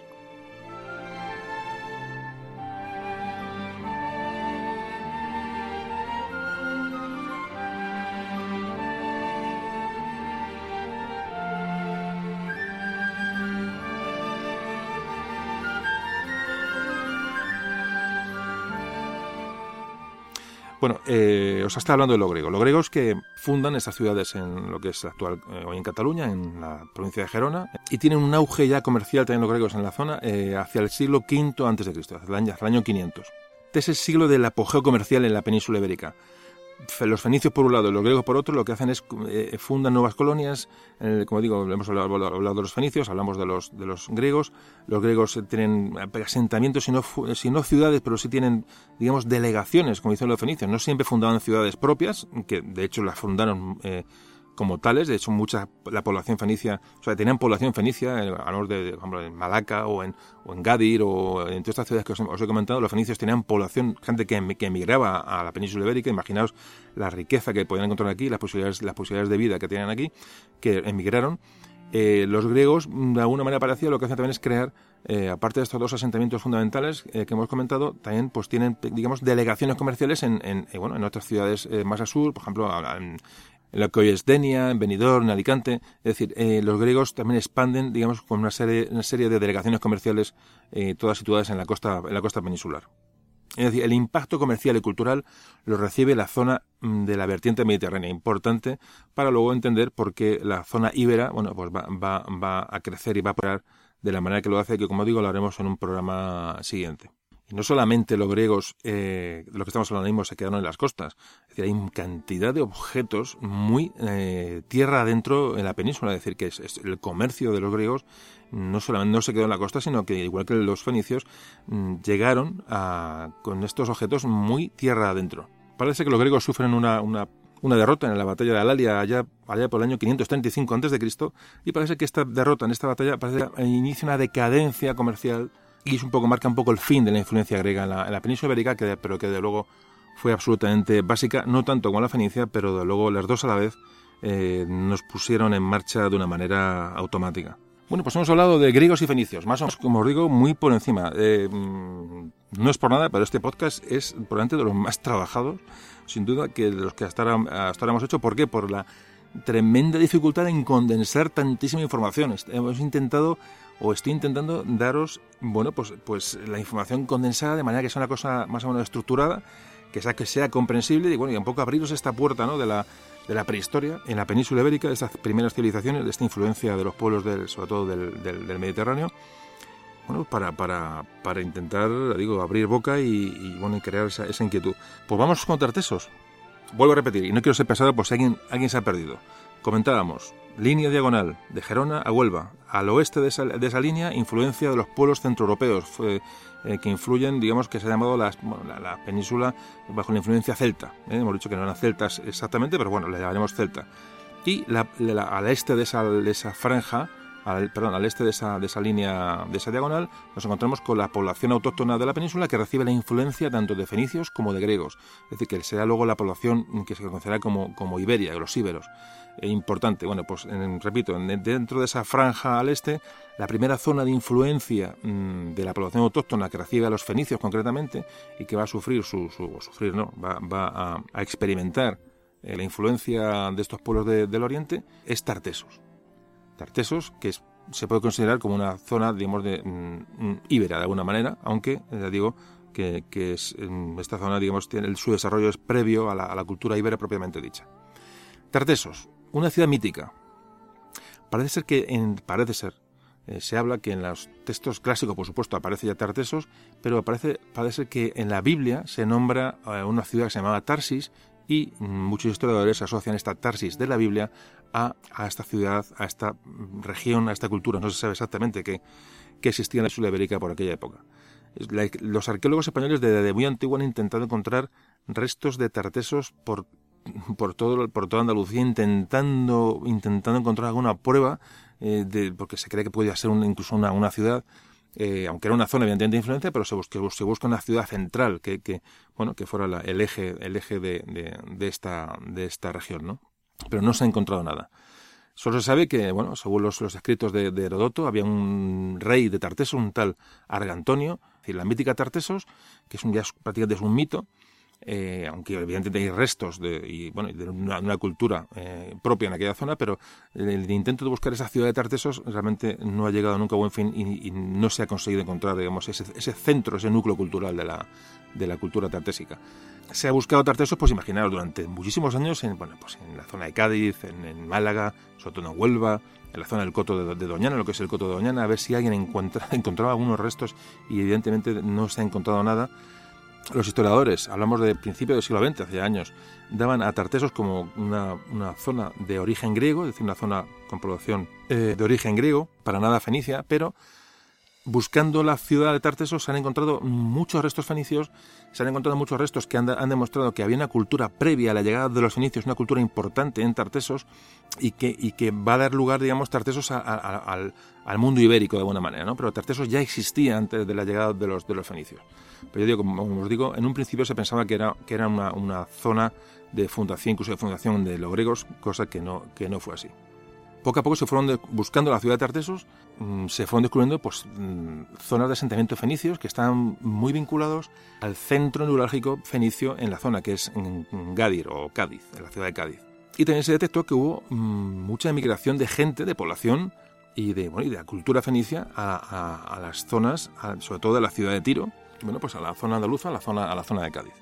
Bueno, eh, os está hablando de los griegos. Los griegos que fundan estas ciudades en lo que es actual eh, hoy en Cataluña, en la provincia de Gerona, y tienen un auge ya comercial también los griegos en la zona eh, hacia el siglo V año, hacia el año 500. Este es el siglo del apogeo comercial en la península ibérica los fenicios por un lado y los griegos por otro lo que hacen es eh, fundan nuevas colonias como digo hemos hablado, de los fenicios hablamos de los de los griegos. Los griegos tienen asentamientos no, si no ciudades pero sí tienen digamos delegaciones como dicen los fenicios. No siempre fundaban ciudades propias que de hecho las fundaron eh, como tales. De hecho, mucha la población fenicia, o sea, tenían población fenicia, a de, por ejemplo, en Malaca o en, o en Gadir o en todas estas ciudades que os, he comentado, los fenicios tenían población, gente que, que, emigraba a la península ibérica. Imaginaos la riqueza que podían encontrar aquí, las posibilidades, las posibilidades de vida que tenían aquí, que emigraron. Eh, los griegos, de alguna manera parecida, lo que hacen también es crear, eh, aparte de estos dos asentamientos fundamentales eh, que hemos comentado, también pues tienen, digamos, delegaciones comerciales en, en bueno, en otras ciudades más al sur, por ejemplo, en, en lo que hoy es Denia, en Benidorm, en Alicante. Es decir, eh, los griegos también expanden, digamos, con una serie, una serie de delegaciones comerciales, eh, todas situadas en la costa, en la costa peninsular. Es decir, el impacto comercial y cultural lo recibe la zona mm, de la vertiente mediterránea, importante para luego entender por qué la zona íbera, bueno, pues va, va, va a crecer y va a operar de la manera que lo hace, que como digo, lo haremos en un programa siguiente. Y no solamente los griegos, eh, de lo que estamos hablando mismo, se quedaron en las costas. Es decir, hay cantidad de objetos muy eh, tierra adentro en la península. Es decir, que es, el comercio de los griegos no solamente no se quedó en la costa, sino que igual que los fenicios, mm, llegaron a, con estos objetos muy tierra adentro. Parece que los griegos sufren una, una una derrota en la batalla de Alalia allá, allá por el año 535 a.C. y parece que esta derrota en esta batalla parece que inicia una decadencia comercial y es un poco, marca un poco el fin de la influencia griega en la, península ibérica, que, pero que de luego fue absolutamente básica, no tanto como la fenicia, pero de luego las dos a la vez eh, nos pusieron en marcha de una manera automática. Bueno, pues hemos hablado de griegos y fenicios, más o menos, como os digo, muy por encima. Eh, mm, no es por nada, pero este podcast es probablemente de los más trabajados, sin duda, que de los que hasta ahora, hasta ahora hemos hecho. ¿Por qué? Por la tremenda dificultad en condensar tantísima información. Hemos intentado o estoy intentando daros, bueno, pues, pues la información condensada de manera que sea una cosa más o menos estructurada, que sea, que sea comprensible y bueno, y un poco abriros esta puerta, ¿no? De la, de la prehistoria en la península ibérica, de estas primeras civilizaciones, de esta influencia de los pueblos, del, sobre todo del, del, Mediterráneo, bueno, para, para, para, intentar, digo, abrir boca y, bueno, y crear esa, esa, inquietud. Pues vamos con Tartesos. Vuelvo a repetir, y no quiero ser pesado por si alguien, alguien se ha perdido. Comentábamos, línea diagonal de Gerona a Huelva. Al oeste de esa, línea, influencia de los pueblos centroeuropeos, eh, que influyen, digamos, que se ha llamado la, península bajo la influencia celta. ¿eh? Hemos dicho que no eran celtas exactamente, pero bueno, le llamaremos celta. Y al este de esa, franja, perdón, al este de esa, de esa línea, de esa diagonal, nos encontramos con la población autóctona de la península que recibe la influencia tanto de fenicios como de griegos. Es decir, que será luego la población que se conocerá como, como Iberia, los íberos. E importante, bueno, pues repito, dentro de esa franja al este, la primera zona de influencia mm, de la población autóctona que recibe a los fenicios concretamente y que va a sufrir su, sufrir, no, va, va a, experimentar eh, la influencia de estos pueblos del Oriente es Tartesos. Tartesos, que se puede considerar como una zona, digamos, de mm, íbera de alguna manera, aunque, ya digo, que, es, esta zona, digamos, tiene, su desarrollo es previo a la, a la cultura íbera propiamente dicha. Tartesos, una ciudad mítica. Parece ser que, en, parece ser, eh, se habla que en los textos clásicos, por supuesto, aparece ya Tartesos, pero parece, parece que en la Biblia se nombra eh, una ciudad que se llamaba Tarsis y muchos historiadores asocian esta Tarsis de la Biblia a, esta ciudad, a esta región, a esta cultura. No se sabe exactamente qué, existía en la isla ibérica por aquella época. Los arqueólogos españoles desde muy antiguo han intentado encontrar restos de tartesos por, por, todo, por toda Andalucía, intentando, intentando encontrar alguna prueba, eh, de, porque se cree que podía ser incluso una, una ciudad eh, aunque era una zona evidentemente de influencia, pero se busca, se busca una ciudad central que, que bueno, que fuera el eje, el eje de, de, esta, de esta región, ¿no? Pero no se ha encontrado nada. Solo se sabe que, bueno, según los, los escritos de, Herodoto, había un rey de Tartesos, un tal Argantonio, es la mítica Tartesos, que es un, ya prácticamente es un mito, eh, aunque evidentemente hay restos de, y, bueno, de una, cultura eh, propia en aquella zona, pero el, intento de buscar esa ciudad de Tartesos realmente no ha llegado nunca a buen fin y, no se ha conseguido encontrar digamos, ese, ese, centro, ese núcleo cultural de la, de la cultura tartésica. Se ha buscado Tartesos, pues imaginaros, durante muchísimos años en, bueno, pues en la zona de Cádiz, en, Málaga, sobre todo en Huelva, en la zona del Coto de, Doñana, lo que es el Coto de Doñana, a ver si alguien encuentra, encontraba algunos restos y evidentemente no se ha encontrado nada los historiadores, hablamos de principios del siglo XX, hace años, daban a Tartesos como una, zona de origen griego, es decir, una zona con población eh, de origen griego, para nada fenicia, pero buscando la ciudad de Tartesos se han encontrado muchos restos fenicios, se han encontrado muchos restos que han, demostrado que había una cultura previa a la llegada de los fenicios, una cultura importante en Tartesos y que, va a dar lugar, digamos, Tartesos al, mundo ibérico de alguna manera, ¿no? Pero Tartesos ya existía antes de la llegada de los fenicios. Pero yo digo, como os digo, en un principio se pensaba que era, que era una, una zona de fundación, incluso de fundación de los griegos, cosa que no, que no fue así poco a poco se fueron buscando la ciudad de Tartesos, mm, se fueron descubriendo pues, mm, zonas de asentamiento fenicios que estaban muy vinculados al centro neurálgico fenicio en la zona que es en Gadir o Cádiz, en la ciudad de Cádiz. Y también se detectó que hubo mm, mucha emigración de gente, de población y de, bueno, la cultura fenicia a, las zonas, sobre todo de la ciudad de Tiro, bueno, pues a la zona andaluza, a la zona, a la zona de Cádiz.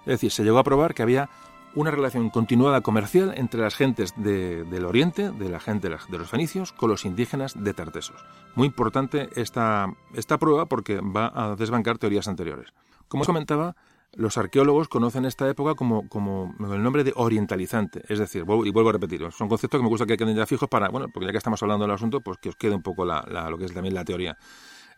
Es decir, se llegó a probar que había una relación continuada comercial entre las gentes del Oriente, de la gente de los fenicios, con los indígenas de Tartesos. Muy importante esta, esta prueba porque va a desbancar teorías anteriores. Como os comentaba, los arqueólogos conocen esta época como, como el nombre de orientalizante, es decir, y vuelvo a repetirlo, son conceptos que me gusta que queden ya fijos para, bueno, porque ya que estamos hablando del asunto, pues que os quede un poco la, lo que es también la teoría.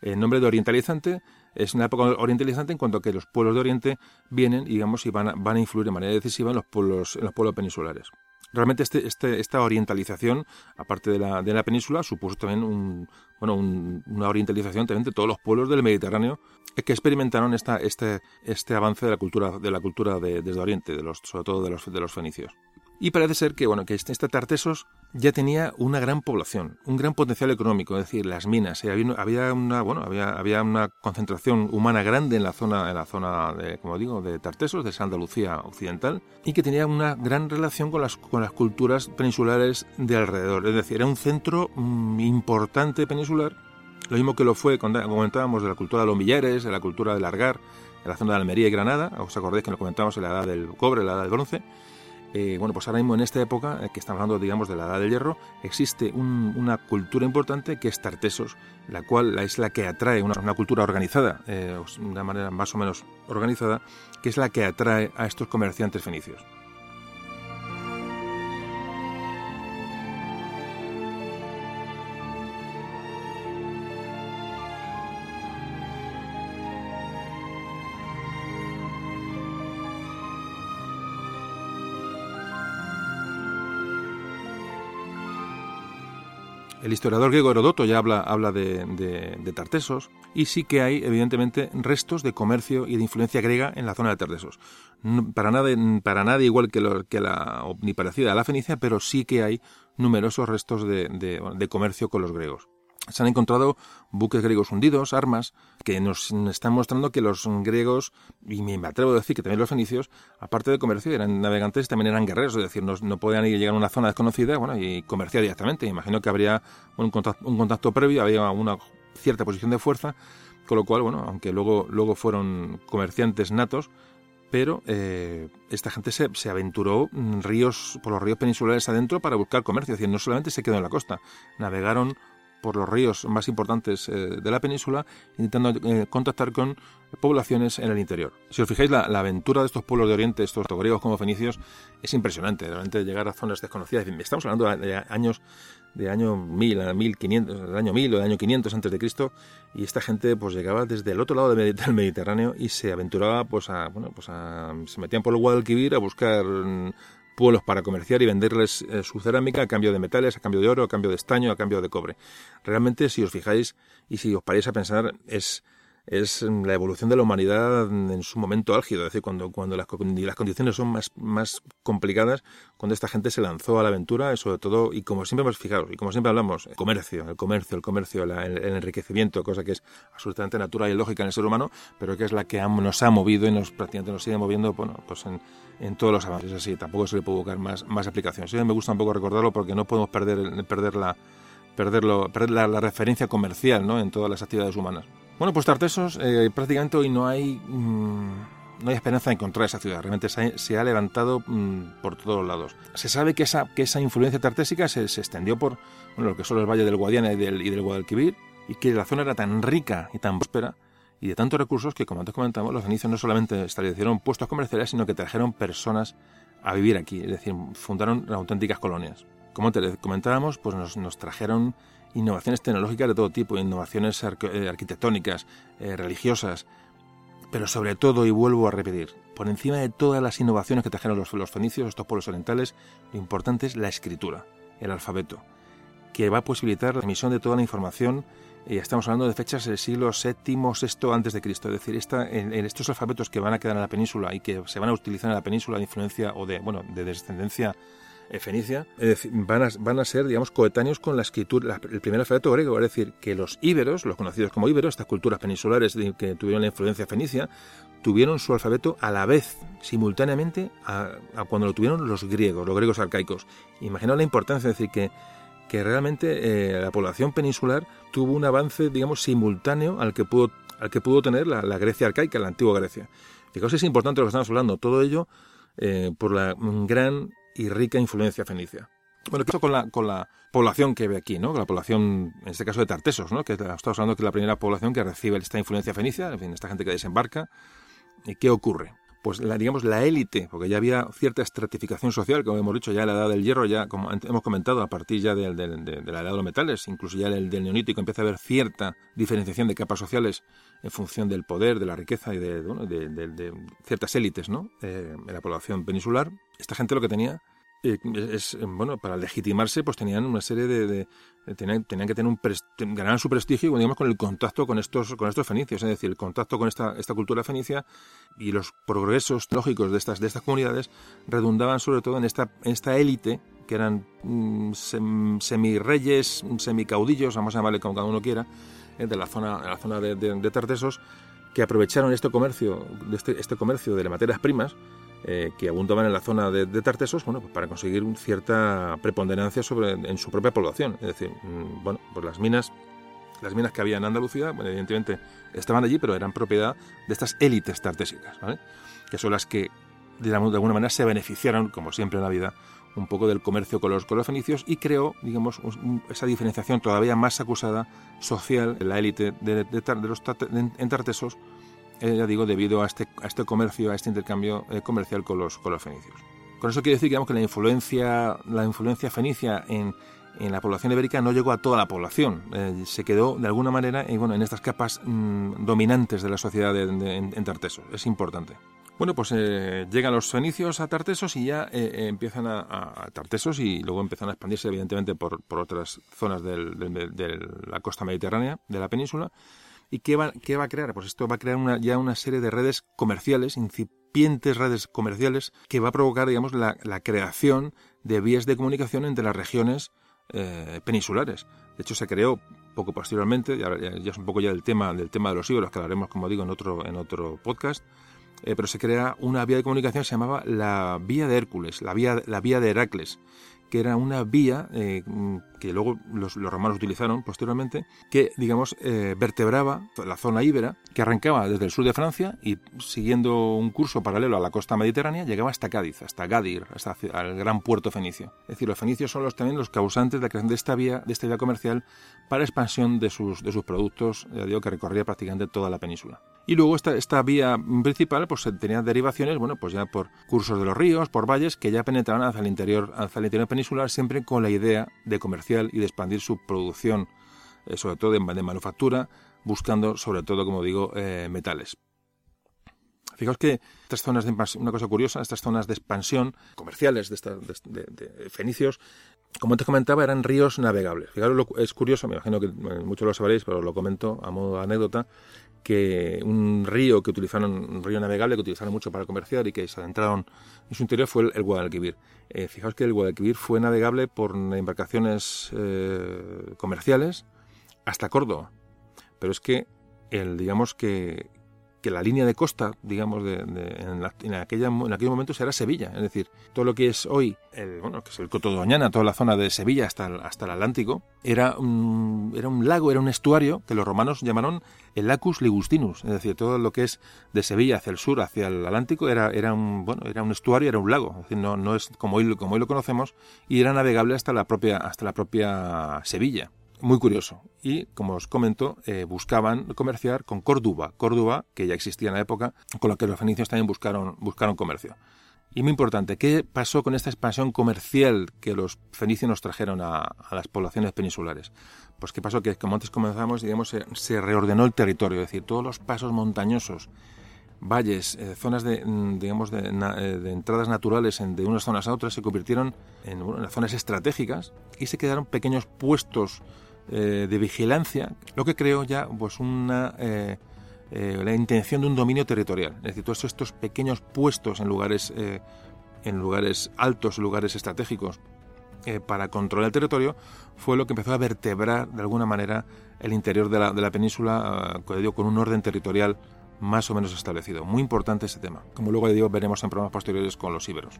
El nombre de orientalizante es una época orientalizante en cuanto a que los pueblos de Oriente vienen, digamos, y van a, van a influir de manera decisiva en los pueblos, en los pueblos peninsulares. Realmente este, este, esta orientalización, aparte de la, de la península, supuso también bueno, una orientalización también de todos los pueblos del Mediterráneo que experimentaron esta, este, este avance de la cultura, de la cultura de, desde Oriente, sobre todo de los, de los fenicios. Y parece ser que, bueno, que este, este, Tartesos ya tenía una gran población, un gran potencial económico, es decir, las minas. Eh, había, una, bueno, había, había una concentración humana grande en la zona, en la zona de, como digo, de Tartesos, de Andalucía occidental, y que tenía una gran relación con las, con las culturas peninsulares de alrededor. Es decir, era un centro mm, importante peninsular, lo mismo que lo fue, cuando comentábamos, de la cultura de los Millares, de la cultura del Argar, de la zona de Almería y Granada. Os acordáis que lo comentábamos en la edad del cobre, la edad del bronce eh, bueno, pues ahora mismo en esta época, eh, que estamos hablando, digamos, de la Edad del Hierro, existe una cultura importante que es Tartesos, la cual es la que atrae una, cultura organizada, eh, de una manera más o menos organizada, que es la que atrae a estos comerciantes fenicios. El historiador griego Herodoto ya habla, habla de, Tartesos y sí que hay, evidentemente, restos de comercio y de influencia griega en la zona de Tartesos. Para nada, para nada igual que, lo, que la, ni parecida a la Fenicia, pero sí que hay numerosos restos de, comercio con los griegos. Se han encontrado buques griegos hundidos, armas, que nos están mostrando que los griegos, y me atrevo a decir que también los fenicios, aparte de comercio, eran navegantes, también eran guerreros, es decir, no, no podían ir llegar a una zona desconocida bueno, y comerciar directamente. Imagino que habría un contacto, un contacto previo, había una cierta posición de fuerza, con lo cual, bueno, aunque luego, luego fueron comerciantes natos, pero eh, esta gente se, se, aventuró ríos, por los ríos peninsulares adentro para buscar comercio, es decir, no solamente se quedó en la costa, navegaron por los ríos más importantes eh, de la península, intentando eh, contactar con poblaciones en el interior. Si os fijáis, la, aventura de estos pueblos de Oriente, estos griegos como fenicios, es impresionante. Realmente llegar a zonas desconocidas. Estamos hablando de años de año 1000 a 1500, del año 1000 o del año 500 antes de Cristo, y esta gente pues llegaba desde el otro lado del Mediterráneo y se aventuraba pues a, bueno, pues a, se metían por el Guadalquivir a buscar pueblos para comerciar y venderles eh, su cerámica a cambio de metales, a cambio de oro, a cambio de estaño, a cambio de cobre. Realmente, si os fijáis y si os paráis a pensar, es es la evolución de la humanidad en su momento álgido, es decir, cuando, cuando las, condiciones son más, más complicadas, cuando esta gente se lanzó a la aventura, sobre todo, y como siempre hemos fijado, y como siempre hablamos, el comercio, el comercio, el comercio, el, enriquecimiento, cosa que es absolutamente natural y lógica en el ser humano, pero que es la que nos ha movido y nos prácticamente nos sigue moviendo, bueno, pues en, en todos los avances. Así, tampoco se le puede buscar más, más aplicaciones. me gusta un poco recordarlo porque no podemos perder, perder la perder la, referencia comercial ¿no? en todas las actividades humanas. Bueno, pues Tartesos, eh, prácticamente hoy no hay, mm, no hay esperanza de encontrar esa ciudad. Realmente se ha, levantado mm, por todos lados. Se sabe que esa, que esa influencia tartésica se, extendió por bueno, lo que son los valles del Guadiana y del, y del Guadalquivir y que la zona era tan rica y tan próspera y de tantos recursos que, como antes comentamos, los fenicios no solamente establecieron puestos comerciales, sino que trajeron personas a vivir aquí, es decir, fundaron auténticas colonias. Como te comentábamos, pues nos, nos trajeron innovaciones tecnológicas de todo tipo, innovaciones eh, arquitectónicas, eh, religiosas, pero sobre todo, y vuelvo a repetir, por encima de todas las innovaciones que trajeron los, los fenicios, estos pueblos orientales, lo importante es la escritura, el alfabeto, que va a posibilitar la emisión de toda la información y estamos hablando de fechas del siglo VII, VI antes de Cristo, es decir, esta, en, estos alfabetos que van a quedar en la península y que se van a utilizar en la península de influencia o de bueno de descendencia fenicia, van, a, a ser, digamos, coetáneos con la escritura, el primer alfabeto griego, es decir, que los íberos, los conocidos como íberos, estas culturas peninsulares que tuvieron la influencia fenicia, tuvieron su alfabeto a la vez, simultáneamente, a, cuando lo tuvieron los griegos, los griegos arcaicos. Imaginaos la importancia, es decir, que, que realmente eh, la población peninsular tuvo un avance, digamos, simultáneo al que pudo, al que pudo tener la, Grecia arcaica, la antigua Grecia. Fijaos, es importante lo que estamos hablando, todo ello eh, por la gran y rica influencia fenicia. Bueno, ¿qué con la, con la población que ve aquí, ¿no? La población, en este caso de Tartesos, ¿no? Que estamos hablando que es la primera población que recibe esta influencia fenicia, en fin, esta gente que desembarca. ¿Y qué ocurre? Pues la, digamos la élite, porque ya había cierta estratificación social, como hemos dicho, ya en la edad del hierro, ya como hemos comentado, a partir ya de, de, la edad de los metales, incluso ya el del neolítico empieza a haber cierta diferenciación de capas sociales en función del poder, de la riqueza y de, ciertas élites, ¿no? Eh, en la población peninsular. Esta gente lo que tenía eh, es bueno para legitimarse pues tenían una serie de, tenían, tenían, que tener un su prestigio digamos con el contacto con estos con estos fenicios es decir el contacto con esta, esta cultura fenicia y los progresos lógicos de estas de estas comunidades redundaban sobre todo en esta esta élite que eran mm, semirreyes semicaudillos vamos a llamarle como cada uno quiera eh, de la zona de la zona de, de, Tartesos que aprovecharon este comercio de este, este comercio de las materias primas eh, que abundaban en la zona de, Tartesos, bueno, pues para conseguir cierta preponderancia sobre, en su propia población. Es decir, mm, bueno, pues las minas, las minas que había en Andalucía, evidentemente estaban allí, pero eran propiedad de estas élites tartésicas, ¿vale? que son las que de, alguna manera se beneficiaron, como siempre en la vida, un poco del comercio con los, con fenicios y creó, digamos, esa diferenciación todavía más acusada social de la élite de, los en Tartesos eh, ya digo, debido a este, a este comercio, a este intercambio eh, comercial con los, con los fenicios. Con eso quiere decir digamos, que la influencia, la influencia fenicia en, en la población ibérica no llegó a toda la población, eh, se quedó de alguna manera en, bueno, en estas capas mm, dominantes de la sociedad de, en, Tartesos, es importante. Bueno, pues llegan los fenicios a Tartesos y ya empiezan a, Tartesos y luego empiezan a expandirse evidentemente por, por otras zonas de la costa mediterránea de la península ¿Y qué va, qué va a crear? Pues esto va a crear una, ya una serie de redes comerciales, incipientes redes comerciales, que va a provocar, digamos, la, creación de vías de comunicación entre las regiones eh, peninsulares. De hecho, se creó poco posteriormente, ya, ya, es un poco ya del tema, del tema de los íberos, que hablaremos, como digo, en otro, en otro podcast, eh, pero se crea una vía de comunicación que se llamaba la Vía de Hércules, la Vía, la vía de Heracles, que era una vía eh, que luego los, romanos utilizaron posteriormente, que, digamos, eh, vertebraba la zona íbera, que arrancaba desde el sur de Francia y siguiendo un curso paralelo a la costa mediterránea, llegaba hasta Cádiz, hasta Gadir, hasta el gran puerto fenicio. Es decir, los fenicios son los, también los causantes de la creación de esta vía, de esta vía comercial para expansión de sus, de sus productos, ya digo, que recorría prácticamente toda la península. Y luego esta, esta vía principal pues tenía derivaciones, bueno, pues ya por cursos de los ríos, por valles que ya penetraban hacia el interior, hacia el interior peninsular, siempre con la idea de y de expandir su producción, eh, sobre todo de, manufactura, buscando sobre todo, como digo, eh, metales. Fijaos que estas zonas de una cosa curiosa, estas zonas de expansión comerciales de, de, fenicios, como te comentaba, eran ríos navegables. Fijaos, es curioso, me imagino que eh, muchos lo sabréis, pero lo comento a modo de anécdota, que un río que utilizaron, un río navegable que utilizaron mucho para comerciar y que se adentraron en su interior fue el, Guadalquivir. Eh, fijaos que el Guadalquivir fue navegable por embarcaciones eh, comerciales hasta Córdoba. Pero es que el, digamos que, que la línea de costa, digamos, de, en, en, aquella, en aquel momento era Sevilla. Es decir, todo lo que es hoy, el, bueno, que es el Coto de Doñana, toda la zona de Sevilla hasta el, hasta el Atlántico, era un, era un lago, era un estuario que los romanos llamaron el Lacus Ligustinus. Es decir, todo lo que es de Sevilla hacia el sur, hacia el Atlántico, era, era, un, bueno, era un estuario, era un lago. No, no es como hoy, como hoy lo conocemos, y era navegable hasta la propia, hasta la propia Sevilla muy curioso. Y, como os comento, eh, buscaban comerciar con Córdoba. Córdoba, que ya existía en la época, con la que los fenicios también buscaron, buscaron comercio. Y muy importante, ¿qué pasó con esta expansión comercial que los fenicios nos trajeron a, las poblaciones peninsulares? Pues qué pasó que, como antes comenzamos, digamos, se, reordenó el territorio, es decir, todos los pasos montañosos, valles, eh, zonas de, mm, digamos, de, eh, de, entradas naturales de unas zonas a otras se convirtieron en zonas estratégicas y se quedaron pequeños puestos eh, de vigilancia, lo que creó ya pues una eh, eh, la intención de un dominio territorial. Es decir, todos estos pequeños puestos en lugares en lugares altos, lugares estratégicos para controlar el territorio, fue lo que empezó a vertebrar de alguna manera el interior de la, de la península con un orden territorial más o menos establecido. Muy importante ese tema, como luego digo, veremos en programas posteriores con los íberos.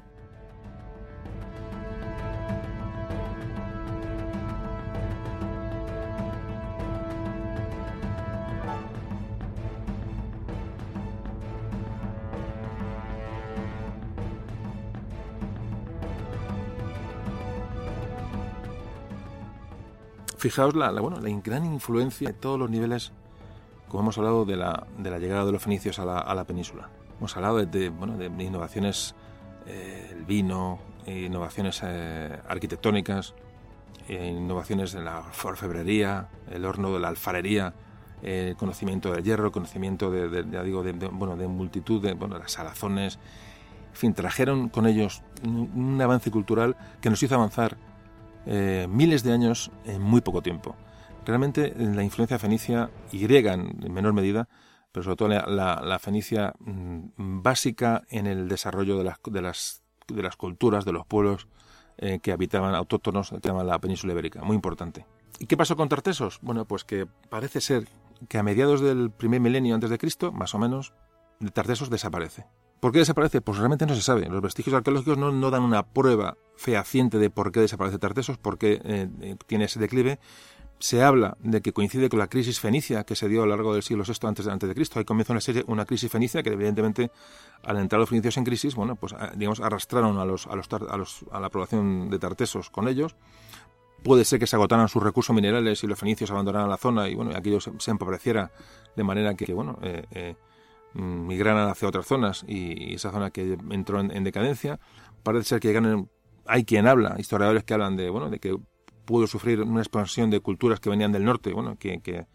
Fijaos la, bueno, la gran influencia de todos los niveles, como hemos hablado de la, de la llegada de los fenicios a la, península. Hemos hablado de, bueno, de innovaciones, eh, el vino, innovaciones eh, arquitectónicas, eh, innovaciones en la orfebrería, el horno de la alfarería, el conocimiento del hierro, conocimiento de, digo, de, bueno, de multitud de bueno, las salazones. En fin, trajeron con ellos un avance cultural que nos hizo avanzar eh, miles de años en muy poco tiempo. Realmente la influencia fenicia y griega en menor medida, pero sobre todo la, fenicia mm, básica en el desarrollo de las, de las, de las culturas, de los pueblos eh, que habitaban autóctonos que llaman la península ibérica. Muy importante. ¿Y qué pasó con Tartesos? Bueno, pues que parece ser que a mediados del primer milenio antes de Cristo, más o menos, Tartesos desaparece. ¿Por qué desaparece? Pues realmente no se sabe. Los vestigios arqueológicos no, dan una prueba fehaciente de por qué desaparece Tartesos, por qué eh, eh, tiene ese declive. Se habla de que coincide con la crisis fenicia que se dio a lo largo del siglo VI antes, antes de Cristo. Ahí comienza una, serie, una crisis fenicia que evidentemente al entrar los fenicios en crisis, bueno, pues ah, digamos arrastraron a los, a los, a la población de Tartesos con ellos. Puede ser que se agotaran sus recursos minerales y los fenicios abandonaran la zona y bueno, aquello se, se empobreciera de manera que, bueno, eh, Mm, migraran hacia otras zonas y esa zona que entró en, decadencia. Parece ser que hay quien habla, historiadores que hablan de, bueno, de que pudo sufrir una expansión de culturas que venían del norte, bueno, que, de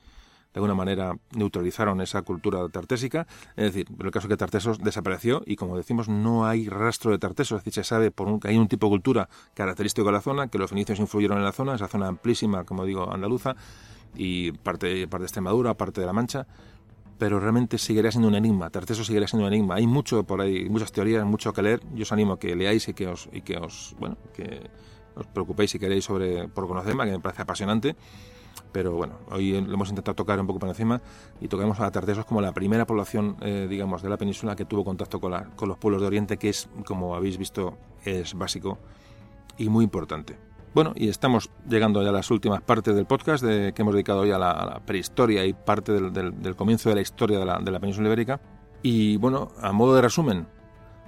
alguna manera neutralizaron esa cultura tartésica. Es decir, pero el caso es que Tartesos desapareció y, como decimos, no hay rastro de Tartesos. Es decir, se sabe por un, que hay un tipo de cultura característico de la zona, que los fenicios influyeron en la zona, esa zona amplísima, como digo, andaluza, y parte, parte de Extremadura, parte de La Mancha, pero realmente seguiría siendo un enigma. Tarteso seguiría siendo un enigma. Hay mucho por ahí, muchas teorías, mucho que leer. Yo os animo a que leáis y que os, y que os bueno, que, os preocupéis si queréis sobre por conocerme, que me parece apasionante. Pero bueno, hoy lo hemos intentado tocar un poco por encima y tocamos a Tartesos como la primera población, eh, digamos, de la península que tuvo contacto con, la, con los pueblos de Oriente, que es, como habéis visto, es básico y muy importante. Bueno, y estamos llegando ya a las últimas partes del podcast de, que hemos dedicado hoy a la, prehistoria y parte del, del, comienzo de la historia de la, de la península ibérica. Y bueno, a modo de resumen,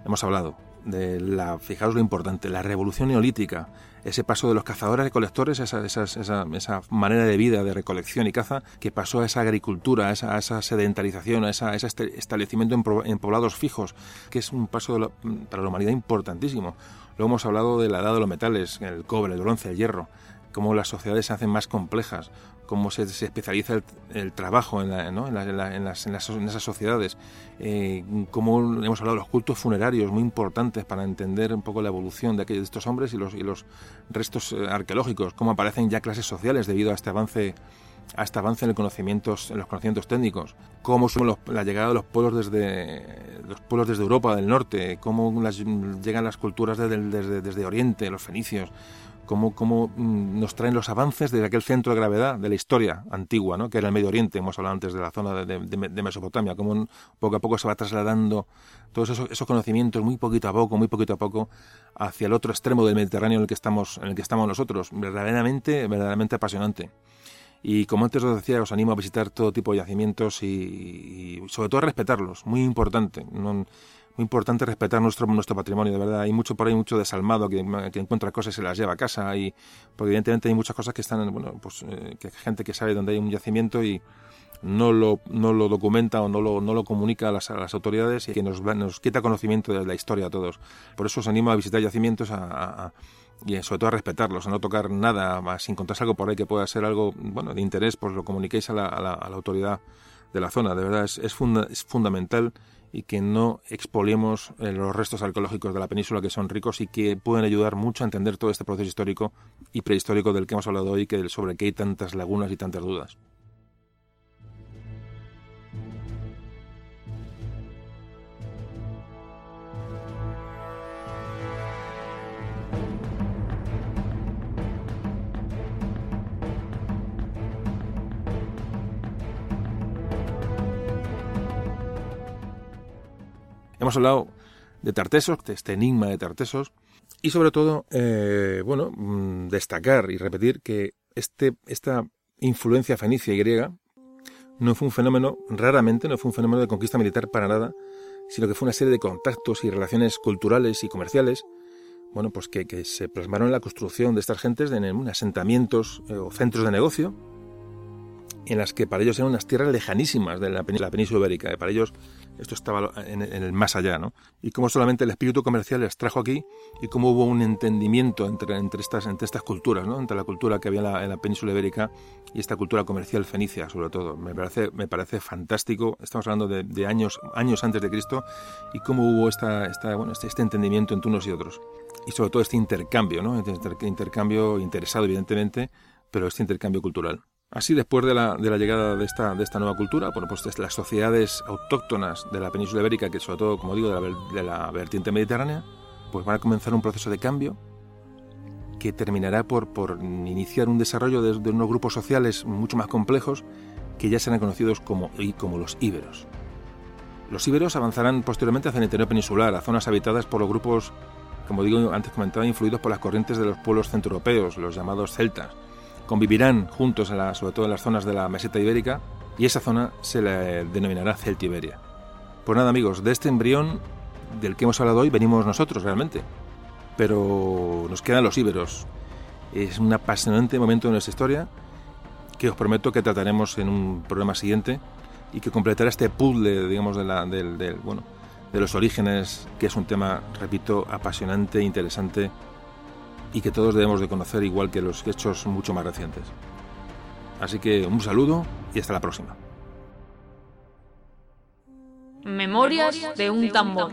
hemos hablado de la, fijaos lo importante, la revolución neolítica, ese paso de los cazadores recolectores, esa, esa, esa, manera de vida de recolección y caza, que pasó a esa agricultura, a esa, sedentarización, a, ese establecimiento en, poblados fijos, que es un paso para la humanidad importantísimo. Luego hemos hablado de la edad de los metales, el cobre, el bronce, el hierro, cómo las sociedades se hacen más complejas, cómo se, especializa el, trabajo en, esas sociedades, eh, cómo hemos hablado de los cultos funerarios muy importantes para entender un poco la evolución de, aquellos, de estos hombres y los, y los restos eh, arqueológicos, cómo aparecen ya clases sociales debido a este avance a este avance en, los conocimientos técnicos, cómo son la llegada de los pueblos desde los pueblos desde Europa del norte, cómo llegan las culturas desde, desde, desde Oriente, los fenicios, cómo, mm, nos traen los avances de aquel centro de gravedad de la historia antigua, ¿no? que era el Medio Oriente, hemos hablado antes de la zona de, Mesopotamia, cómo poco a poco se va trasladando todos esos, conocimientos muy poquito a poco, muy poquito a poco, hacia el otro extremo del Mediterráneo en el que estamos, en el que estamos nosotros. Verdaderamente, verdaderamente apasionante. Y como antes os decía, os animo a visitar todo tipo de yacimientos y, sobre todo a respetarlos, muy importante. Muy importante respetar nuestro, nuestro patrimonio, de verdad. Hay mucho por ahí, mucho desalmado que, encuentra cosas y se las lleva a casa. Y, porque evidentemente hay muchas cosas que están, bueno, pues eh, que gente que sabe dónde hay un yacimiento y no lo, no lo documenta o no lo, no lo comunica a las, autoridades y que nos, nos quita conocimiento de la historia a todos. Por eso os animo a visitar yacimientos a, y sobre todo a respetarlos, a no tocar nada, más si encontráis algo por ahí que pueda ser algo bueno de interés, pues lo comuniquéis a la, a la, autoridad de la zona. De verdad es, es, es fundamental y que no expoliemos eh, los restos arqueológicos de la península que son ricos y que pueden ayudar mucho a entender todo este proceso histórico y prehistórico del que hemos hablado hoy, que sobre el que hay tantas lagunas y tantas dudas. Hemos hablado de Tartesos, de este enigma de Tartesos, y sobre todo, eh, bueno, mm, destacar y repetir que este, esta influencia fenicia y griega no fue un fenómeno, raramente no fue un fenómeno de conquista militar para nada, sino que fue una serie de contactos y relaciones culturales y comerciales, bueno, pues que, se plasmaron en la construcción de estas gentes en, asentamientos eh, o centros de negocio, en las que para ellos eran unas tierras lejanísimas de la, península ibérica. Para ellos esto estaba en, el más allá, ¿no? Y cómo solamente el espíritu comercial les trajo aquí y cómo hubo un entendimiento entre, entre, estas, entre estas culturas, ¿no? Entre la cultura que había en la, península ibérica y esta cultura comercial fenicia, sobre todo. Me parece, me parece fantástico. Estamos hablando de, años, años antes de Cristo y cómo hubo esta, esta, bueno, este, este entendimiento entre unos y otros. Y sobre todo este intercambio, ¿no? Este intercambio interesado, evidentemente, pero este intercambio cultural. Así, después de la, de la llegada de esta, nueva cultura, bueno, pues las sociedades autóctonas de la península ibérica, que sobre todo, como digo, de la, vertiente mediterránea, pues van a comenzar un proceso de cambio que terminará por, iniciar un desarrollo de, unos grupos sociales mucho más complejos que ya serán conocidos como, como los íberos. Los íberos avanzarán posteriormente hacia el interior peninsular, a zonas habitadas por los grupos, como digo antes comentaba, influidos por las corrientes de los pueblos centroeuropeos, los llamados celtas, convivirán juntos, sobre todo en las zonas de la meseta ibérica, y esa zona se le denominará Celtiberia. Pues nada amigos, de este embrión del que hemos hablado hoy venimos nosotros realmente, pero nos quedan los íberos. Es un apasionante momento de nuestra historia que os prometo que trataremos en un programa siguiente y que completará este puzzle, digamos, de, los orígenes, que es un tema, repito, apasionante, interesante y que todos debemos de conocer igual que los hechos mucho más recientes. Así que un saludo y hasta la próxima. Memorias de un tambor.